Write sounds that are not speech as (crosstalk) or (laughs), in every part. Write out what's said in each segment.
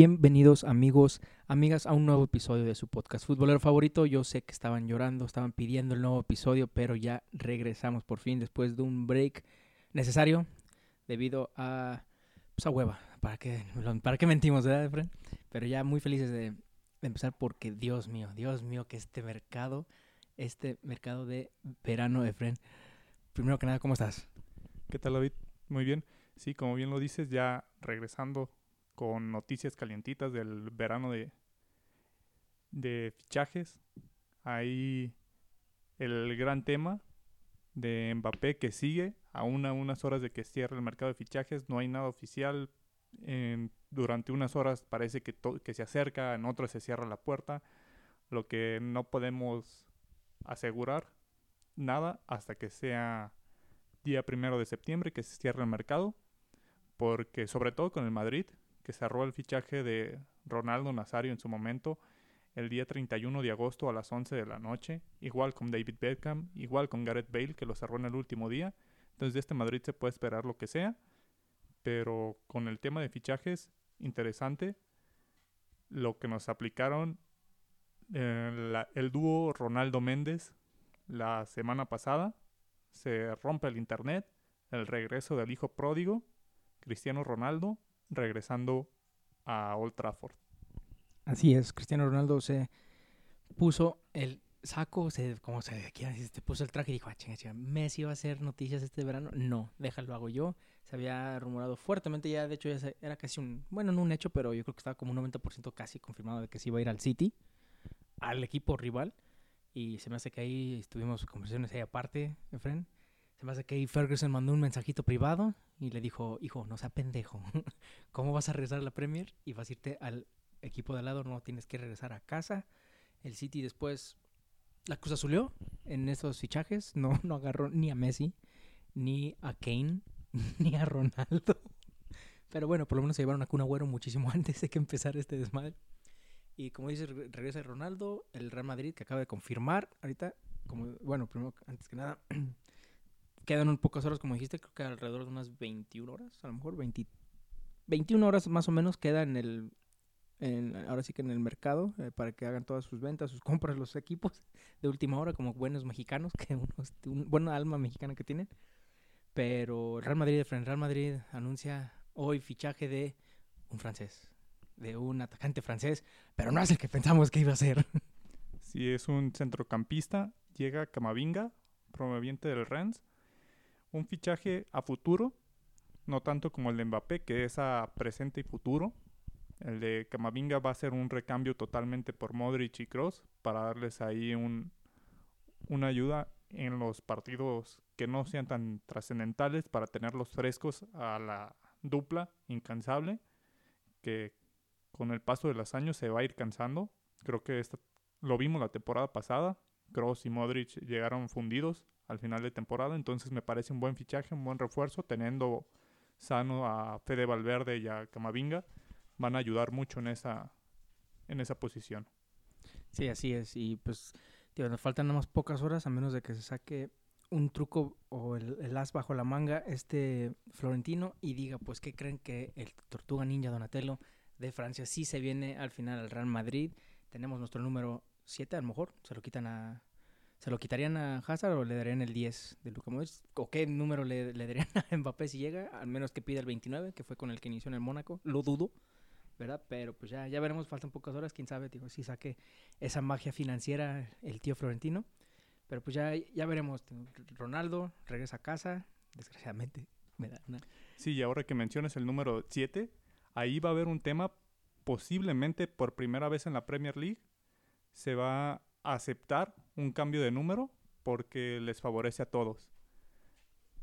Bienvenidos amigos, amigas a un nuevo episodio de su podcast futbolero favorito. Yo sé que estaban llorando, estaban pidiendo el nuevo episodio, pero ya regresamos por fin después de un break necesario debido a, pues hueva. ¿Para qué, para mentimos, verdad? Pero ya muy felices de, empezar porque Dios mío, Dios mío, que este mercado, este mercado de verano, Efren. Primero que nada, ¿cómo estás? ¿Qué tal, David? Muy bien. Sí, como bien lo dices, ya regresando con noticias calientitas del verano de, de fichajes. Ahí el gran tema de Mbappé que sigue, aún a unas horas de que cierre el mercado de fichajes, no hay nada oficial. durante unas horas parece que, que se acerca, en otras se cierra la puerta. Lo que no podemos asegurar nada hasta que sea día primero de septiembre que se cierre el mercado. Porque sobre todo con el Madrid, que cerró el fichaje de Ronaldo Nazario en su momento el día 31 de agosto a las 11 de la noche, igual con David Beckham, igual con Gareth Bale que lo cerró en el último día. Entonces de este Madrid se puede esperar lo que sea, pero con el tema de fichajes, interesante lo que nos aplicaron eh, el dúo Ronaldo Méndez la semana pasada. Se rompe el internet, el regreso del hijo pródigo, Cristiano Ronaldo, regresando a Old Trafford. Así es, Cristiano Ronaldo se puso el saco, se, como se se puso el traje y dijo, ah, chinga, chinga, Messi va a hacer noticias este verano. No, déjalo, hago yo. Se había rumorado fuertemente ya, de hecho ya era casi un, bueno, no un hecho, pero yo creo que estaba como un 90% casi confirmado de que se iba a ir al City, al equipo rival. Y se me hace que ahí estuvimos conversaciones ahí aparte, Efren. Se me hace que Ferguson mandó un mensajito privado y le dijo, hijo, no sea pendejo, (laughs) ¿cómo vas a regresar a la Premier y vas a irte al equipo de al lado? No tienes que regresar a casa. El City después la cosa azulió en esos fichajes, no, no agarró ni a Messi, ni a Kane, (laughs) ni a Ronaldo. Pero bueno, por lo menos se llevaron a Kun Agüero muchísimo (laughs) antes de que empezara este desmadre. Y como dices, regresa Ronaldo, el Real Madrid que acaba de confirmar ahorita, como bueno, primero antes que nada, (clears throat) quedan un pocas horas, como dijiste, creo que alrededor de unas 21 horas, a lo mejor 20, 21 horas más o menos queda en el, ahora sí que en el mercado, eh, para que hagan todas sus ventas, sus compras, los equipos de última hora, como buenos mexicanos, que unos, un, buena alma mexicana que tienen. Pero Real Madrid, el Real Madrid anuncia hoy fichaje de un francés, de un atacante francés, pero no es el que pensamos que iba a ser. Si es un centrocampista, llega Camavinga, promoviente del Rennes, un fichaje a futuro, no tanto como el de Mbappé, que es a presente y futuro. El de Camavinga va a ser un recambio totalmente por Modric y Kroos para darles ahí un, una ayuda en los partidos que no sean tan trascendentales para tenerlos frescos a la dupla incansable que con el paso de los años se va a ir cansando. Creo que lo vimos la temporada pasada. Kroos y Modric llegaron fundidos al final de temporada. Entonces me parece un buen fichaje, un buen refuerzo, teniendo sano a Fede Valverde y a Camavinga. Van a ayudar mucho en esa, en esa posición. Sí, así es. Y pues, tío, nos faltan nada más pocas horas, a menos de que se saque un truco o el, as bajo la manga este Florentino y diga, pues, ¿qué creen que el Tortuga Ninja Donatello de Francia sí se viene al final al Real Madrid? Tenemos nuestro número 7, a lo mejor, se lo quitan a, ¿Se lo quitarían a Hazard o le darían el 10 de Luka Modric? ¿O qué número le, darían (laughs) a Mbappé si llega? Al menos que pida el 29, que fue con el que inició en el Mónaco. Lo dudo, ¿verdad? Pero pues ya, ya veremos, faltan pocas horas. Quién sabe, digo, si saque esa magia financiera el tío Florentino. Pero pues ya, ya veremos. Ronaldo regresa a casa, desgraciadamente. Me da una... Sí, y ahora que mencionas el número 7, ahí va a haber un tema posiblemente por primera vez en la Premier League. Se va aceptar un cambio de número porque les favorece a todos.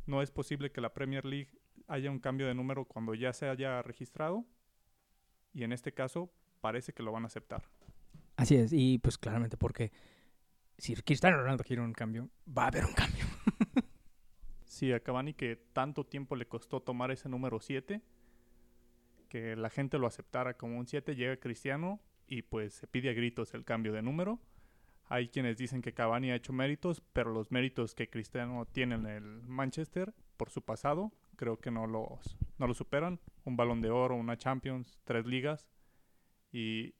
No es posible que la Premier League haya un cambio de número cuando ya se haya registrado y en este caso parece que lo van a aceptar. Así es, y pues claramente porque si Cristiano Ronaldo quiere un cambio, va a haber un cambio. (laughs) sí, a Cavani que tanto tiempo le costó tomar ese número 7, que la gente lo aceptara como un 7, llega Cristiano y pues se pide a gritos el cambio de número hay quienes dicen que Cavani ha hecho méritos, pero los méritos que Cristiano tiene en el Manchester por su pasado, creo que no los, no lo superan. Un balón de oro, una Champions, tres ligas. Y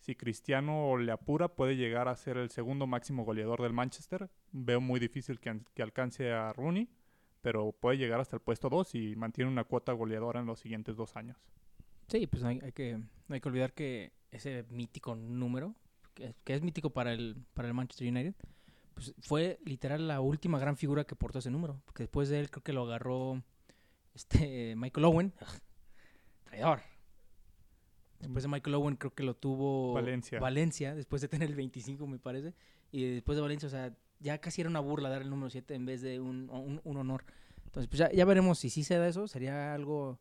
si Cristiano le apura, puede llegar a ser el segundo máximo goleador del Manchester. Veo muy difícil que, que alcance a Rooney, pero puede llegar hasta el puesto 2 y mantiene una cuota goleadora en los siguientes dos años. Sí, pues hay, que, hay que olvidar que ese mítico número, que, que es mítico para el, para el Manchester United, pues fue literal la última gran figura que portó ese número. Porque después de él creo que lo agarró este Michael Owen. Traidor. Después de Michael Owen creo que lo tuvo Valencia. Valencia, después de tener el 25 me parece. Y después de Valencia, o sea, ya casi era una burla dar el número 7 en vez de un, un- un honor. Entonces, pues ya, ya veremos si sí se da eso. Sería algo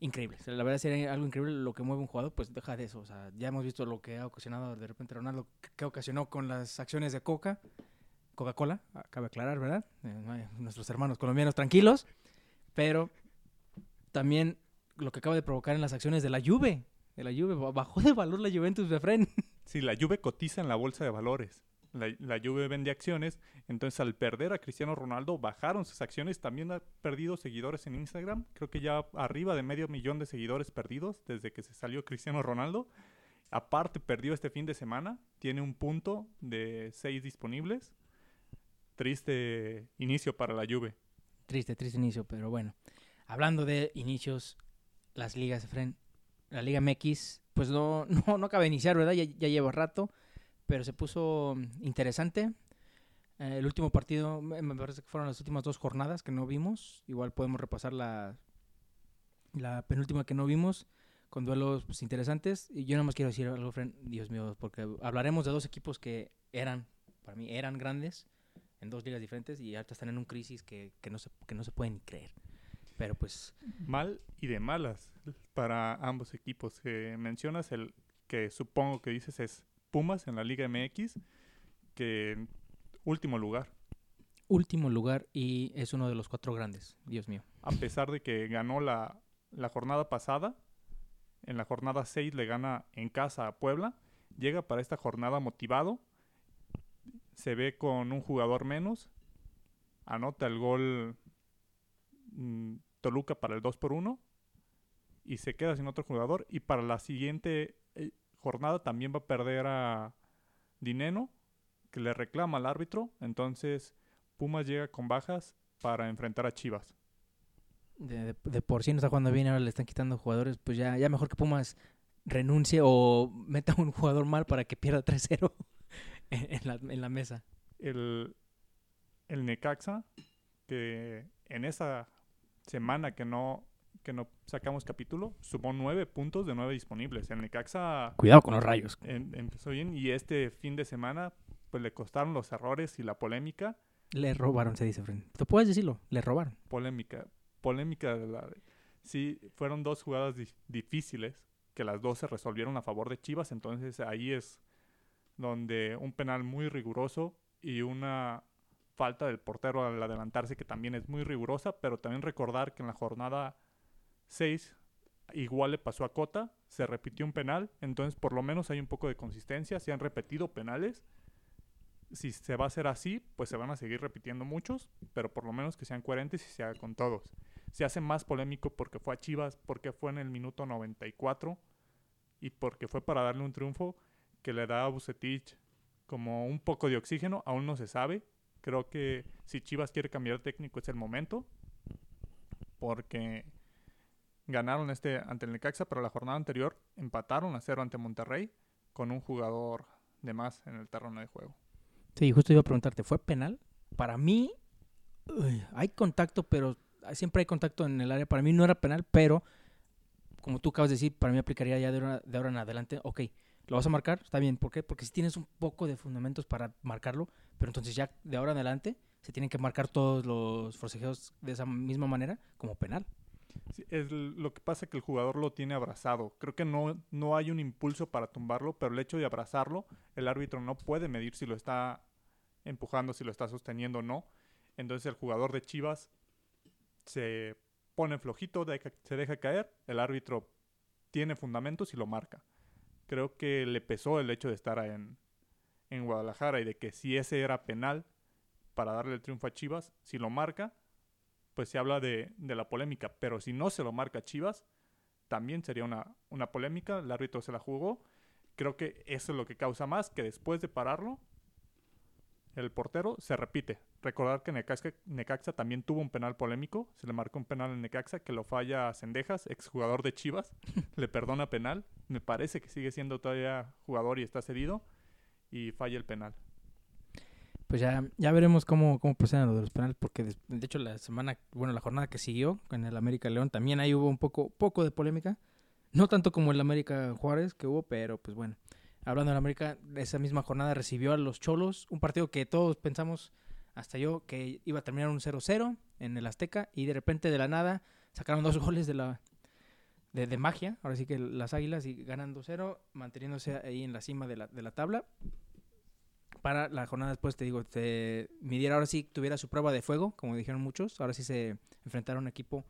increíble. O sea, la verdad sería algo increíble lo que mueve un jugador, pues deja de eso. O sea, ya hemos visto lo que ha ocasionado de repente Ronaldo, que- ocasionó con las acciones de Coca, Coca-Cola, ah, cabe aclarar, ¿verdad? Eh, nuestros hermanos colombianos tranquilos, pero también lo que acaba de provocar en las acciones de la Juve, de la Juve, ba- bajó de valor la Juventus de Fren. Sí, la Juve cotiza en la bolsa de valores. La, la Juve vende acciones, entonces al perder a Cristiano Ronaldo bajaron sus acciones, también ha perdido seguidores en Instagram, creo que ya arriba de medio millón de seguidores perdidos desde que se salió Cristiano Ronaldo. Aparte perdió este fin de semana, tiene un punto de seis disponibles. Triste inicio para la Juve. Triste, triste inicio, pero bueno. Hablando de inicios, las ligas, Fren, la Liga MX, pues no, (laughs) no, no acaba de iniciar, ¿verdad? Ya, ya lleva rato, pero se puso mm, interesante. Eh, el último partido, me parece que fueron las últimas dos jornadas que no vimos. Igual podemos repasar la, la penúltima que no vimos, con duelos pues, interesantes. Y yo nada más quiero decir algo, Fren, Dios mío, porque hablaremos de dos equipos que eran, para mí, eran grandes en dos ligas diferentes y ahorita están en un crisis que, que, no, se, que no se pueden ni creer. Pero pues, Mal y de malas para ambos equipos. Que mencionas el que supongo que dices es Pumas en la Liga MX, que último lugar. último lugar y es uno de los cuatro grandes, Dios mío. A pesar de que ganó la, la jornada pasada, en la jornada 6 le gana en casa a Puebla, llega para esta jornada motivado, se ve con un jugador menos, anota el gol mm, Toluca para el 2 por 1 y se queda sin otro jugador y para la siguiente eh, jornada también va a perder a Dineno que le reclama al árbitro, entonces Pumas llega con bajas para enfrentar a Chivas. De, de- de por sí no está jugando bien, ahora le están quitando jugadores, pues ya, ya mejor que Pumas renuncie o meta un jugador mal para que pierda 3-0 (laughs) en, en la, en la mesa. el, el Necaxa, que en esa semana que no, que no sacamos capítulo, sumó nueve puntos de nueve disponibles. El Necaxa Cuidado con los rayos. em- empezó bien y este fin de semana pues le costaron los errores y la polémica. Le robaron, se dice, Fren. ¿Tú puedes decirlo? Le robaron. Polémica, polémica de la... Sí, fueron dos jugadas di- difíciles que las dos se resolvieron a favor de Chivas, entonces ahí es donde un penal muy riguroso y una falta del portero al adelantarse que también es muy rigurosa, pero también recordar que en la jornada 6 igual le pasó a Cota, se repitió un penal, entonces por lo menos hay un poco de consistencia, se han repetido penales. Si se va a hacer así, pues se van a seguir repitiendo muchos, pero por lo menos que sean coherentes y se haga con todos. Se hace más polémico porque fue a Chivas, porque fue en el minuto 94 y porque fue para darle un triunfo que le da a Bucetich como un poco de oxígeno, aún no se sabe. Creo que si Chivas quiere cambiar técnico es el momento, porque ganaron este ante el Necaxa, pero la jornada anterior empataron a cero ante Monterrey con un jugador de más en el terreno de juego. Sí, justo iba a preguntarte, ¿fue penal? Para mí, hay contacto, pero siempre hay contacto en el área. Para mí no era penal, pero como tú acabas de decir, para mí aplicaría ya de ahora, de ahora en adelante. Ok, ¿lo vas a marcar? Está bien. ¿Por qué? Porque si tienes un poco de fundamentos para marcarlo, pero entonces ya de ahora en adelante se tienen que marcar todos los forcejeos de esa misma manera como penal. Es lo que pasa que el jugador lo tiene abrazado. Creo que no, no hay un impulso para tumbarlo, pero el hecho de abrazarlo, el árbitro no puede medir si lo está empujando, si lo está sosteniendo o no. Entonces el jugador de Chivas se pone flojito, se deja caer, el árbitro tiene fundamentos y lo marca. Creo que le pesó el hecho de estar en, en Guadalajara y de que si ese era penal para darle el triunfo a Chivas, si lo marca, pues se habla de, de la polémica. Pero si no se lo marca Chivas, también sería una, una polémica. El árbitro se la jugó. Creo que eso es lo que causa más, que después de pararlo, el portero se repite. Recordar que Necaxa, Necaxa, también tuvo un penal polémico. Se le marcó un penal en Necaxa que lo falla a Cendejas, exjugador de Chivas. (laughs) le perdona penal. Me parece que sigue siendo todavía jugador y está cedido. Y falla el penal. Pues ya, ya veremos cómo, cómo proceden lo de los penales, porque de, de hecho la semana, bueno, la jornada que siguió con el América León también ahí hubo un poco, poco de polémica. No tanto como el América Juárez que hubo, pero pues bueno hablando de América, esa misma jornada recibió a los Cholos, un partido que todos pensamos, hasta yo, que iba a terminar un 0-0 en el Azteca y de repente de la nada sacaron dos (laughs) goles de la de, magia, ahora sí que las Águilas y ganan 2-0, manteniéndose ahí en la cima de la, de la tabla. Para la jornada después, te digo, te midiera ahora sí tuviera su prueba de fuego, como dijeron muchos, ahora sí se enfrentaron a un equipo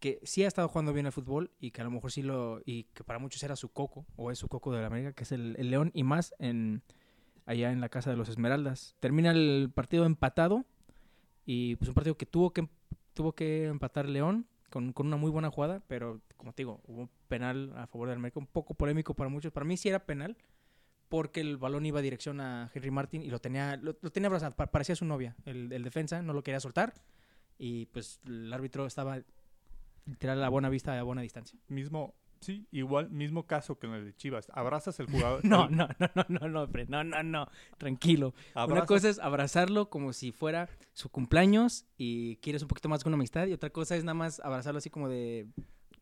que sí ha estado jugando bien el fútbol y que a lo mejor sí lo y que para muchos era su coco o es su coco de la América que es el, León y más en allá en la casa de los Esmeraldas. Termina el partido empatado y pues un partido que tuvo que tuvo que empatar León con, con una muy buena jugada pero como te digo hubo un penal a favor del América un poco polémico para muchos. Para mí sí era penal porque el balón iba a dirección a Henry Martin y lo tenía, lo, tenía abrazado, parecía su novia, el, defensa, no lo quería soltar y pues el árbitro estaba literal a buena vista, a buena distancia. Mismo, sí, igual, mismo caso que en el de Chivas, abrazas al jugador. (laughs) no, no, no, no, no, no, no, no, no, tranquilo. Una cosa es abrazarlo como si fuera su cumpleaños y quieres un poquito más con amistad y otra cosa es nada más abrazarlo así como de...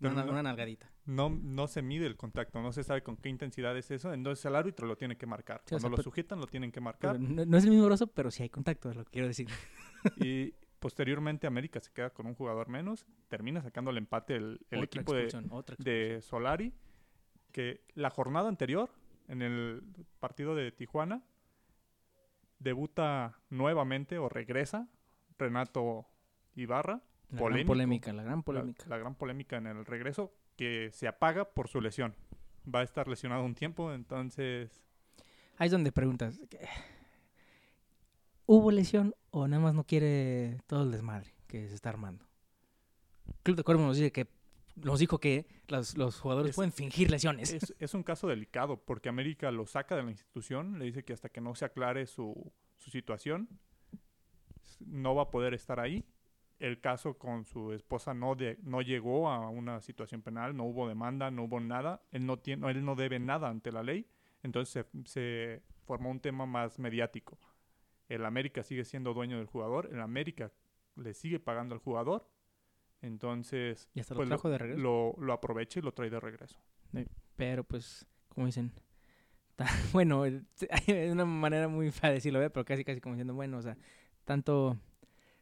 Una, una, nalgadita. No, no se mide el contacto, no se sabe con qué intensidad es eso, entonces el árbitro lo tiene que marcar. Cuando lo sujetan lo tienen que marcar. No, no, es el mismo abrazo, pero sí hay contacto, es lo que quiero decir. (laughs) y, Posteriormente América se queda con un jugador menos, termina sacando el empate el, equipo de, Solari, que la jornada anterior, en el partido de Tijuana, debuta nuevamente o regresa Renato Ibarra. La gran polémica, la gran polémica. La, gran polémica en el regreso, que se apaga por su lesión. Va a estar lesionado un tiempo, entonces... Ahí es donde preguntas, ¿hubo lesión o nada más no quiere todo el desmadre que se está armando. Club de Cuervos nos dice que nos dijo que los, jugadores pueden fingir lesiones. Es, un caso delicado porque América lo saca de la institución, le dice que hasta que no se aclare su, situación no va a poder estar ahí. El caso con su esposa no, de, no llegó a una situación penal, no hubo demanda, no hubo nada. Él no, tiene, él no debe nada ante la ley. Entonces se formó un tema más mediático. El América sigue siendo dueño del jugador, el América le sigue pagando al jugador, entonces pues, lo, Lo, aprovecha y lo trae de regreso. Pero pues, como dicen, (laughs) bueno, (laughs) hay una manera muy fea de decirlo, ¿eh? pero casi casi como diciendo, bueno, o sea, tanto,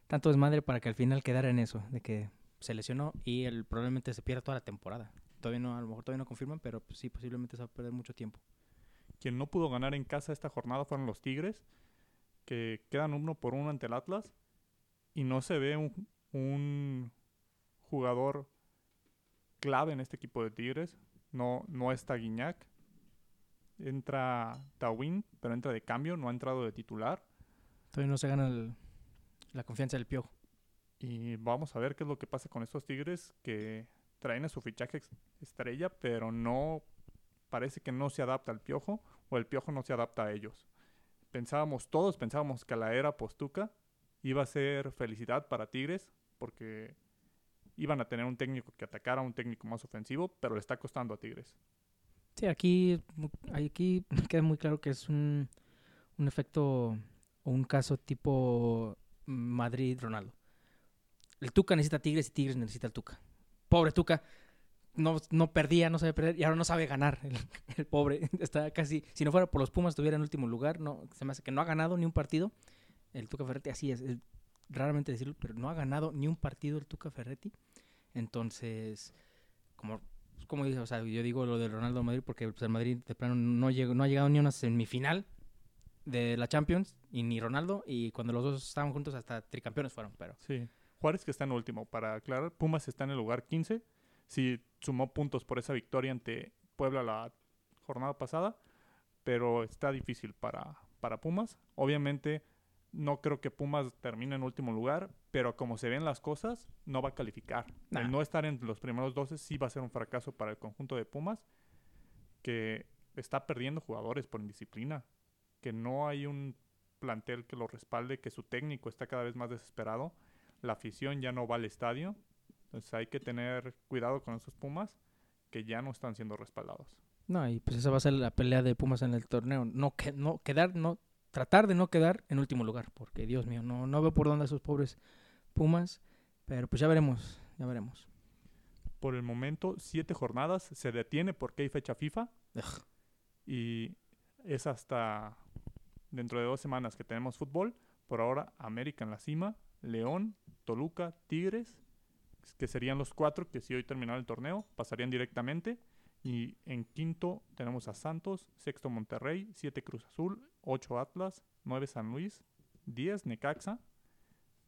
tanto es madre para que al final quedara en eso, de que se lesionó y él probablemente se pierda toda la temporada. Todavía no, a lo mejor todavía no confirman, pero pues, sí, posiblemente se va a perder mucho tiempo. Quien no pudo ganar en casa esta jornada fueron los Tigres que quedan uno por uno ante el Atlas y no se ve un, jugador clave en este equipo de Tigres. No, no está Guiñac. Entra Tawin, pero entra de cambio, no ha entrado de titular. Todavía no se gana la confianza del Piojo. Y vamos a ver qué es lo que pasa con estos Tigres que traen a su fichaje estrella, pero no parece que no se adapta al Piojo o el Piojo no se adapta a ellos pensábamos, todos pensábamos que la era postuca iba a ser felicidad para Tigres, porque iban a tener un técnico que atacara, un técnico más ofensivo, pero le está costando a Tigres. Sí, aquí, aquí queda muy claro que es un, un efecto o un caso tipo Madrid-Ronaldo. El Tuca necesita Tigres y Tigres necesita el Tuca. Pobre Tuca, no, no perdía, no sabe perder y ahora no sabe ganar. El, pobre (laughs) está casi, si no fuera por los Pumas, estuviera en último lugar. No, se me hace que no ha ganado ni un partido. El Tuca Ferretti, así es, raramente decirlo, pero no ha ganado ni un partido el Tuca Ferretti. Entonces, como, como dice, o sea, yo digo lo de Ronaldo Madrid porque pues, el Madrid de plano no, llegó, no ha llegado ni a una semifinal de la Champions y ni Ronaldo y cuando los dos estaban juntos hasta tricampeones fueron, pero... Sí, Juárez que está en último, para aclarar, Pumas está en el lugar 15 sí sumó puntos por esa victoria ante Puebla la jornada pasada, pero está difícil para, para Pumas. Obviamente no creo que Pumas termine en último lugar, pero como se ven las cosas, no va a calificar. Nah. El no estar en los primeros 12 sí va a ser un fracaso para el conjunto de Pumas, que está perdiendo jugadores por indisciplina, que no hay un plantel que lo respalde, que su técnico está cada vez más desesperado, la afición ya no va al estadio, entonces hay que tener cuidado con esos Pumas que ya no están siendo respaldados. No, y pues esa va a ser la pelea de Pumas en el torneo. No, que, no quedar, no, tratar de no quedar en último lugar, porque Dios mío, no, no veo por dónde esos pobres Pumas, pero pues ya veremos, ya veremos. Por el momento, siete jornadas se detiene porque hay fecha FIFA Ugh. y es hasta dentro de dos semanas que tenemos fútbol. Por ahora, América en la cima, León, Toluca, Tigres, que serían los cuatro que si hoy terminara el torneo pasarían directamente. Y en quinto tenemos a Santos, sexto Monterrey, siete Cruz Azul, ocho Atlas, nueve San Luis, diez Necaxa,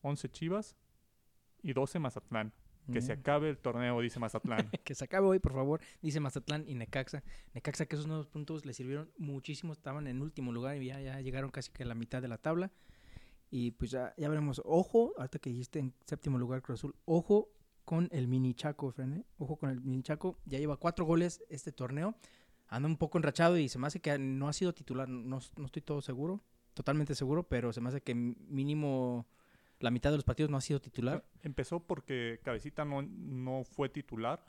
once Chivas y doce Mazatlán. Que se Mm. acabe el torneo, dice Mazatlán. (laughs) que se acabe hoy, por favor, dice Mazatlán y Necaxa. Necaxa que esos nuevos puntos les sirvieron muchísimo, estaban en último lugar y ya, ya llegaron casi que a la mitad de la tabla. Y pues ya, ya veremos. Ojo, ahorita que dijiste en séptimo lugar Cruz Azul, ojo con el mini Chaco, Fran, ¿eh? Ojo con el mini Chaco, ya lleva cuatro goles este torneo. Anda un poco enrachado y se me hace que no ha sido titular, no, no estoy todo seguro, totalmente seguro, pero se me hace que mínimo la mitad de los partidos no ha sido titular. Empezó porque Cabecita no, no fue titular,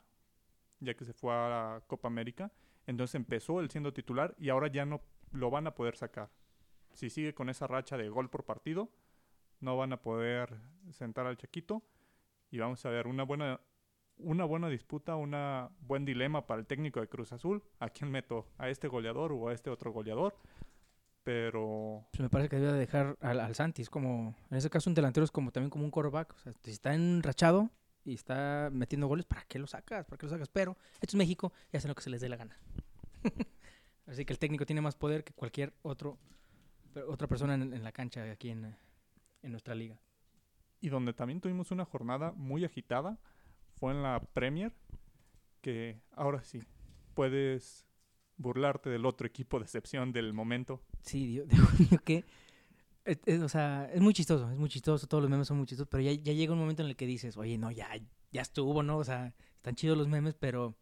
ya que se fue a la Copa América. Entonces empezó él siendo titular y ahora ya no lo van a poder sacar. Si sigue con esa racha de gol por partido, no van a poder sentar al Chaquito. Y vamos a ver una buena, una buena disputa, un buen dilema para el técnico de Cruz Azul. ¿A quién meto? ¿A este goleador o a este otro goleador? Pero Pues me parece que debe dejar al, al Santis como, en ese caso un delantero es como también como un quarterback, o sea, si está enrachado y está metiendo goles, ¿para qué lo sacas? ¿Para qué lo sacas? Pero esto es México y hacen lo que se les dé la gana. (laughs) Así que el técnico tiene más poder que cualquier otro otra persona en, en la cancha aquí en, en nuestra liga. y donde también tuvimos una jornada muy agitada fue en la Premier, que ahora sí puedes burlarte del otro equipo de excepción del momento. Sí, Dios, (laughs) Dios que... o sea, es muy chistoso, es muy chistoso, todos los memes son muy chistosos, pero ya, ya llega un momento en el que dices, oye, no, ya, ya estuvo, ¿no? O sea, están chidos los memes, pero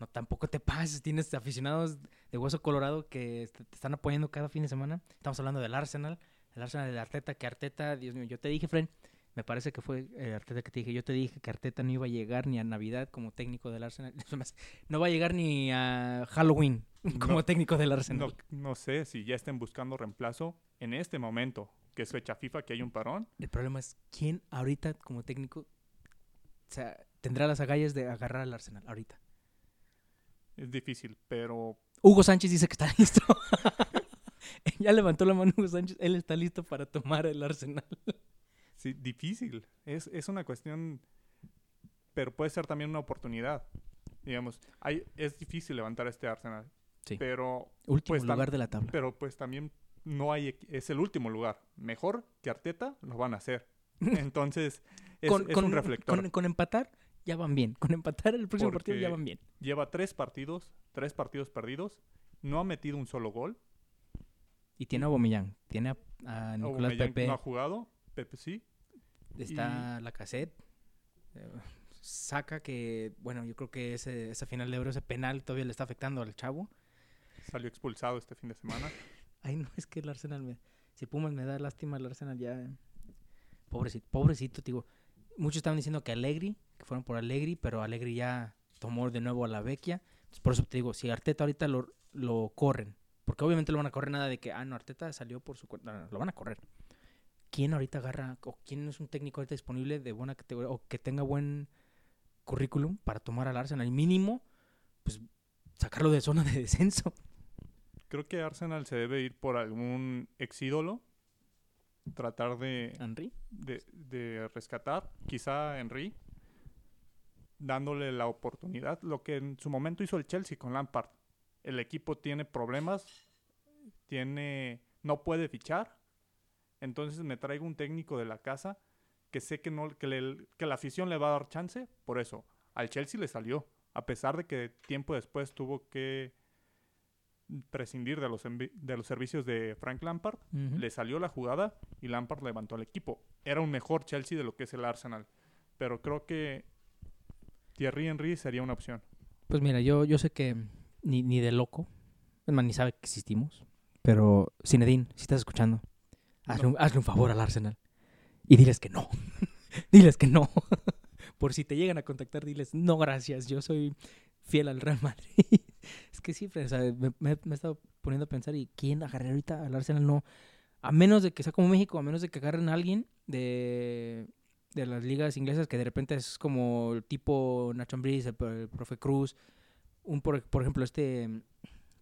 no, tampoco te pases, tienes aficionados de hueso colorado que te están apoyando cada fin de semana. Estamos hablando del Arsenal, el Arsenal de Arteta, que Arteta, Dios mío, yo te dije, Fren, me parece que fue eh, Arteta que te dije, yo te dije que Arteta no iba a llegar ni a Navidad como técnico del Arsenal, (laughs) no va a llegar ni a Halloween (laughs) como No, técnico del Arsenal. No, no sé si ya estén buscando reemplazo en este momento, que es fecha FIFA, que hay un parón. El problema es quién ahorita como técnico o sea, tendrá las agallas de agarrar al Arsenal ahorita. Es difícil, pero Hugo Sánchez dice que está (laughs) listo. (laughs) ya levantó la mano Hugo Sánchez, él está listo para tomar el Arsenal. sí, difícil. Es, es una cuestión, pero puede ser también una oportunidad. Digamos, hay, es difícil levantar este Arsenal, Sí. pero Último Pues lugar de la tabla. pero pues también no hay es el último lugar mejor que Arteta lo van a hacer (laughs) entonces es, con, es con- un reflector con- con empatar ya van bien. Con empatar el próximo partido ya van bien. lleva tres partidos tres partidos perdidos no ha metido un solo gol Y tiene a Aubameyang, tiene a, a Nicolás Aubameyang Pepe, no ha jugado Pepe sí está la cassette. Saca que, bueno, yo creo que ese, esa final de euro, ese penal todavía le está afectando al chavo. Salió expulsado este fin de semana (laughs) Ay, no, es que el Arsenal me... Si Pumas me da lástima, el Arsenal ya... Pobrecito, pobrecito, digo. Muchos estaban diciendo que Allegri, que fueron por Allegri, pero Allegri ya tomó de nuevo a la Vecchia. Por eso te digo, si Arteta ahorita lo, lo corren, porque obviamente lo van a correr nada de que, ah, no, Arteta salió por su cuenta, lo van a correr. ¿Quién ahorita agarra, o quién es un técnico ahorita disponible de buena categoría, o que tenga buen currículum para tomar al Arsenal? Mínimo, pues, sacarlo de zona de (laughs) descenso. Creo que Arsenal se debe ir por algún ex ídolo tratar de Henry. de, de rescatar, quizá Henry, dándole la oportunidad, lo que en su momento hizo el Chelsea con Lampard. El equipo tiene problemas, tiene no puede fichar, entonces me traigo un técnico de la casa que sé que no que, le- que la afición le va a dar chance, por eso al Chelsea le salió, a pesar de que tiempo después tuvo que prescindir de los, de los servicios de Frank Lampard. Le salió la jugada y Lampard levantó al equipo. Era un mejor Chelsea de lo que es el Arsenal. Pero creo que Thierry Henry sería una opción. Pues mira, yo, yo sé que ni, ni de loco, ni sabe que existimos, pero Zinedine, si estás escuchando, hazle, un, hazle un favor al Arsenal y diles que no. (laughs) diles que no. (laughs) Por si te llegan a contactar, diles, no, gracias, yo soy fiel al Real Madrid. (laughs) es que sí, o sea, me, me- he estado poniendo a pensar, ¿y quién agarré ahorita al Arsenal? No. A menos de que sea como México, a menos de que agarren a alguien de, de las ligas inglesas que de repente es como el tipo Nacho Ambriz, el, profe Cruz, un por, por ejemplo este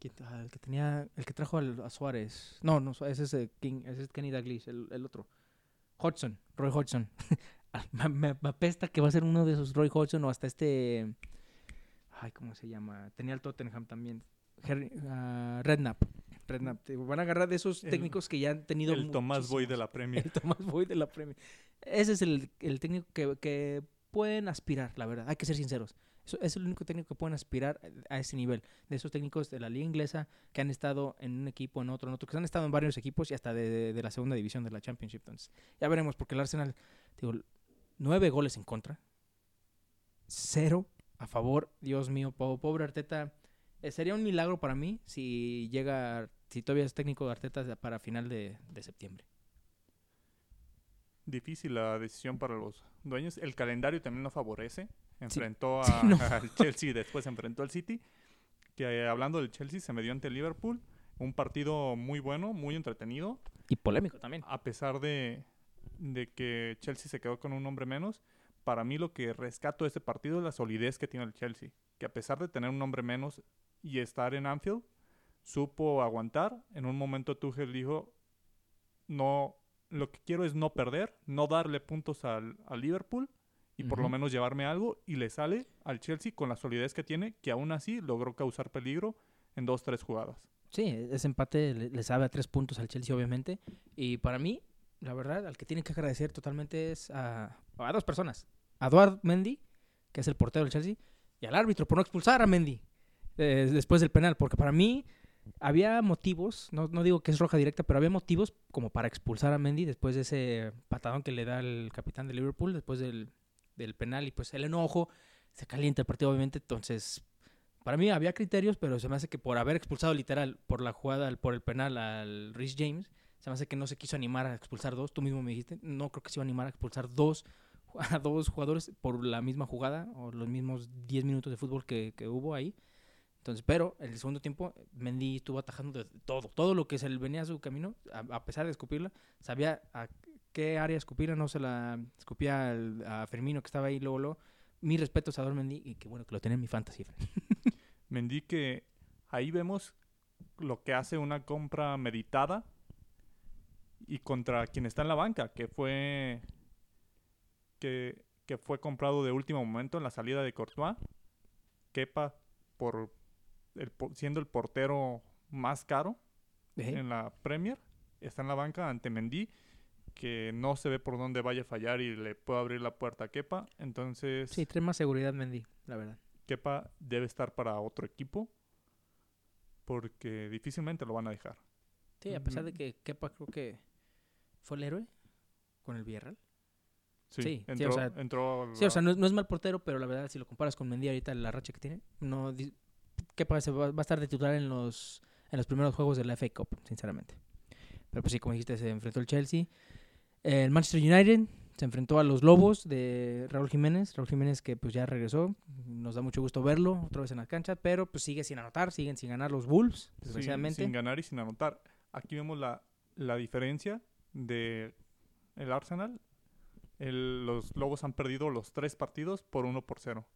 ¿quién- ah, el que tenía el que trajo al- a Suárez. No, no, ese es eh, King, ese es Kenny Dalglish, el, el otro. Hodgson, Roy Hodgson. (laughs) Me apesta que va a ser uno de esos Roy Hodgson o hasta este ay, ¿cómo se llama? Tenía el Tottenham también. Harry- ah, Redknapp. Redknapp. Te Van a agarrar de esos El- técnicos que ya han tenido El Tomás Boy de la Premier. El Tomás Boy de la Premier. Ese es el, el técnico que, que pueden aspirar, la verdad. Hay que ser sinceros. Eso es el único técnico que pueden aspirar a ese nivel. De esos técnicos de la liga inglesa que han estado en un equipo, en otro, en otro, que han estado en varios equipos y hasta de, de- de la segunda división de la Championship. Entonces, ya veremos, porque el Arsenal, digo, nueve goles en contra, cero a favor. Dios mío, po- pobre Arteta. Eh, sería un milagro para mí si llega, si todavía es técnico de Arteta para final de, de septiembre. Difícil la decisión para los dueños. El calendario también no favorece. Enfrentó (laughs) Sí, a, no. al Chelsea y después enfrentó al City. Que eh, hablando del Chelsea se me dio ante el Liverpool. Un partido muy bueno, muy entretenido. Y polémico también. A pesar de, de que Chelsea se quedó con un hombre menos, para mí lo que rescato de este partido es la solidez que tiene el Chelsea. Que a pesar de tener un hombre menos y estar en Anfield, supo aguantar. En un momento Tuchel dijo, no, lo que quiero es no perder, no darle puntos al, al Liverpool y por lo menos llevarme algo. Y le sale al Chelsea con la solidez que tiene, que aún así logró causar peligro en dos, tres jugadas. Sí, ese empate le, le sabe a tres puntos al Chelsea, obviamente. Y para mí, la verdad, al que tiene que agradecer totalmente es a, dos personas. A Eduard Mendy, que es el portero del Chelsea, y al árbitro por no expulsar a Mendy eh, después del penal. Porque para mí había motivos, no, no digo que es roja directa, pero había motivos como para expulsar a Mendy después de ese patadón que le da el capitán de Liverpool después del, del penal. Y pues el enojo se calienta el partido, obviamente. Entonces, para mí había criterios, pero se me hace que por haber expulsado literal por la jugada, por el penal al Rhys James, se me hace que no se quiso animar a expulsar dos. Tú mismo me dijiste, no creo que se iba a animar a expulsar dos (laughs) a dos jugadores por la misma jugada o los mismos 10 minutos de fútbol que, que hubo ahí. Entonces, pero el segundo tiempo, Mendy estuvo atajando todo, todo lo que se le venía a su camino, a, pesar de escupirla, sabía a qué área escupirla, no se la escupía al- a Firmino que estaba ahí luego, luego. Mis respetos a Eduard Mendy y que bueno que lo tenía en mi fantasy. (laughs) Mendy que ahí vemos lo que hace una compra meditada y contra quien está en la banca, que fue que, que fue comprado de último momento en la salida de Courtois. Kepa por, el, siendo el portero más caro ¿Eh? en la Premier, está en la banca ante Mendy, que no se ve por dónde vaya a fallar y le puede abrir la puerta a Kepa. Entonces, Sí, trae más seguridad Mendy, la verdad. Kepa debe estar para otro equipo porque difícilmente lo van a dejar. Sí, a pesar de que Kepa creo que fue el héroe con el Villarreal. Sí, Sí, sí, o entró, sea, entró Sí, o sea, no, es- no es mal portero, pero la verdad, si lo comparas con Mendy ahorita, la racha que tiene, no Kepa se va, va a estar de titular en los, en los primeros juegos de la FA Cup, sinceramente. Pero pues sí, como dijiste, se enfrentó el Chelsea. El Manchester United se enfrentó a los Lobos de Raúl Jiménez. Raúl Jiménez que pues ya regresó. Nos da mucho gusto verlo otra vez en la cancha, pero pues sigue sin anotar, siguen sin ganar los Wolves, sí, desgraciadamente. sin ganar y sin anotar. Aquí vemos la, la diferencia de el Arsenal. El- los Lobos han perdido los tres partidos por uno por cero.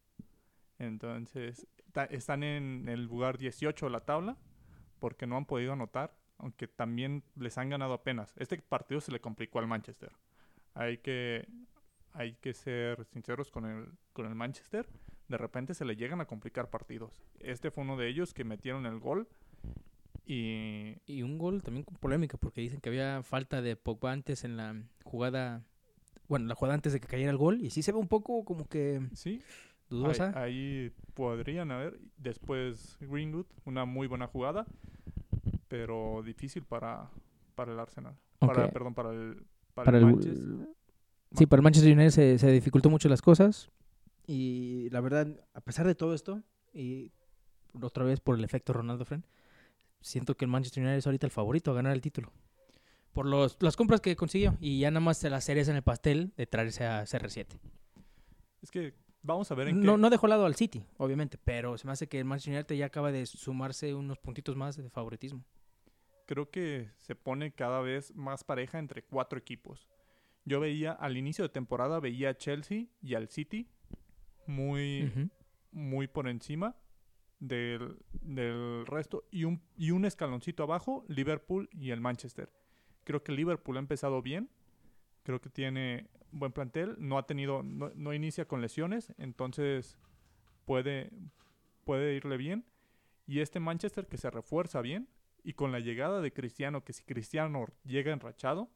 Entonces, están en el lugar 18 de la tabla porque no han podido anotar, aunque también les han ganado apenas. Este partido se le complicó al Manchester. Hay que, hay que ser sinceros con el, con el Manchester. De repente se le llegan a complicar partidos. Este fue uno de ellos que metieron el gol y Y un gol también con polémica, porque dicen que había falta de Pogba antes en la jugada, bueno, la jugada antes de que cayera el gol, y sí se ve un poco como que sí, dudosa. Ahí, ahí podrían haber. Después Greenwood, una muy buena jugada. pero difícil para, para el Arsenal. Para, perdón, para el, para Para el el, Manchester. sí, para el Manchester United se, se dificultó mucho las cosas. Y la verdad, a pesar de todo esto, y otra vez por el efecto Ronaldo Fren, siento que el Manchester United es ahorita el favorito a ganar el título. Por los, las compras que consiguió. Y ya nada más se la cereza en el pastel de traerse a CR7. Es que vamos a ver en qué... No, no dejó lado al City, obviamente, pero se me hace que el Manchester United ya acaba de sumarse unos puntitos más de favoritismo. creo que se pone cada vez más pareja entre cuatro equipos. Yo veía al inicio de temporada veía a Chelsea y al City muy muy por encima del, del resto y un y un escaloncito abajo Liverpool y el Manchester. Creo que Liverpool ha empezado bien. Creo que tiene buen plantel, no ha tenido no, no inicia con lesiones, entonces puede puede irle bien y este Manchester que se refuerza bien y con la llegada de Cristiano, que si Cristiano llega enrachado,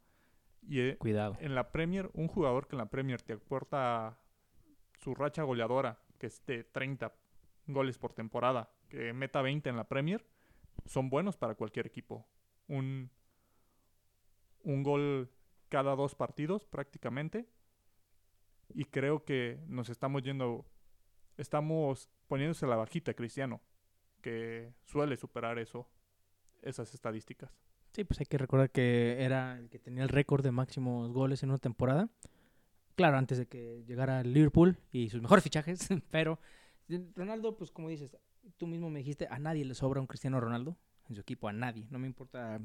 y eh, Cuidado. en la Premier, un jugador que en la Premier te aporta su racha goleadora, que es de 30 goles por temporada, que meta 20 en la Premier, son buenos para cualquier equipo. Un, un gol cada dos partidos prácticamente. Y creo que nos estamos yendo, estamos poniéndose la bajita Cristiano, que suele superar eso, esas estadísticas. Sí, pues hay que recordar que era el que tenía el récord de máximos goles en una temporada. Claro, antes de que llegara Liverpool y sus mejores fichajes, (laughs) pero Ronaldo, pues como dices, tú mismo me dijiste, a nadie le sobra un Cristiano Ronaldo en su equipo, a nadie, no me importa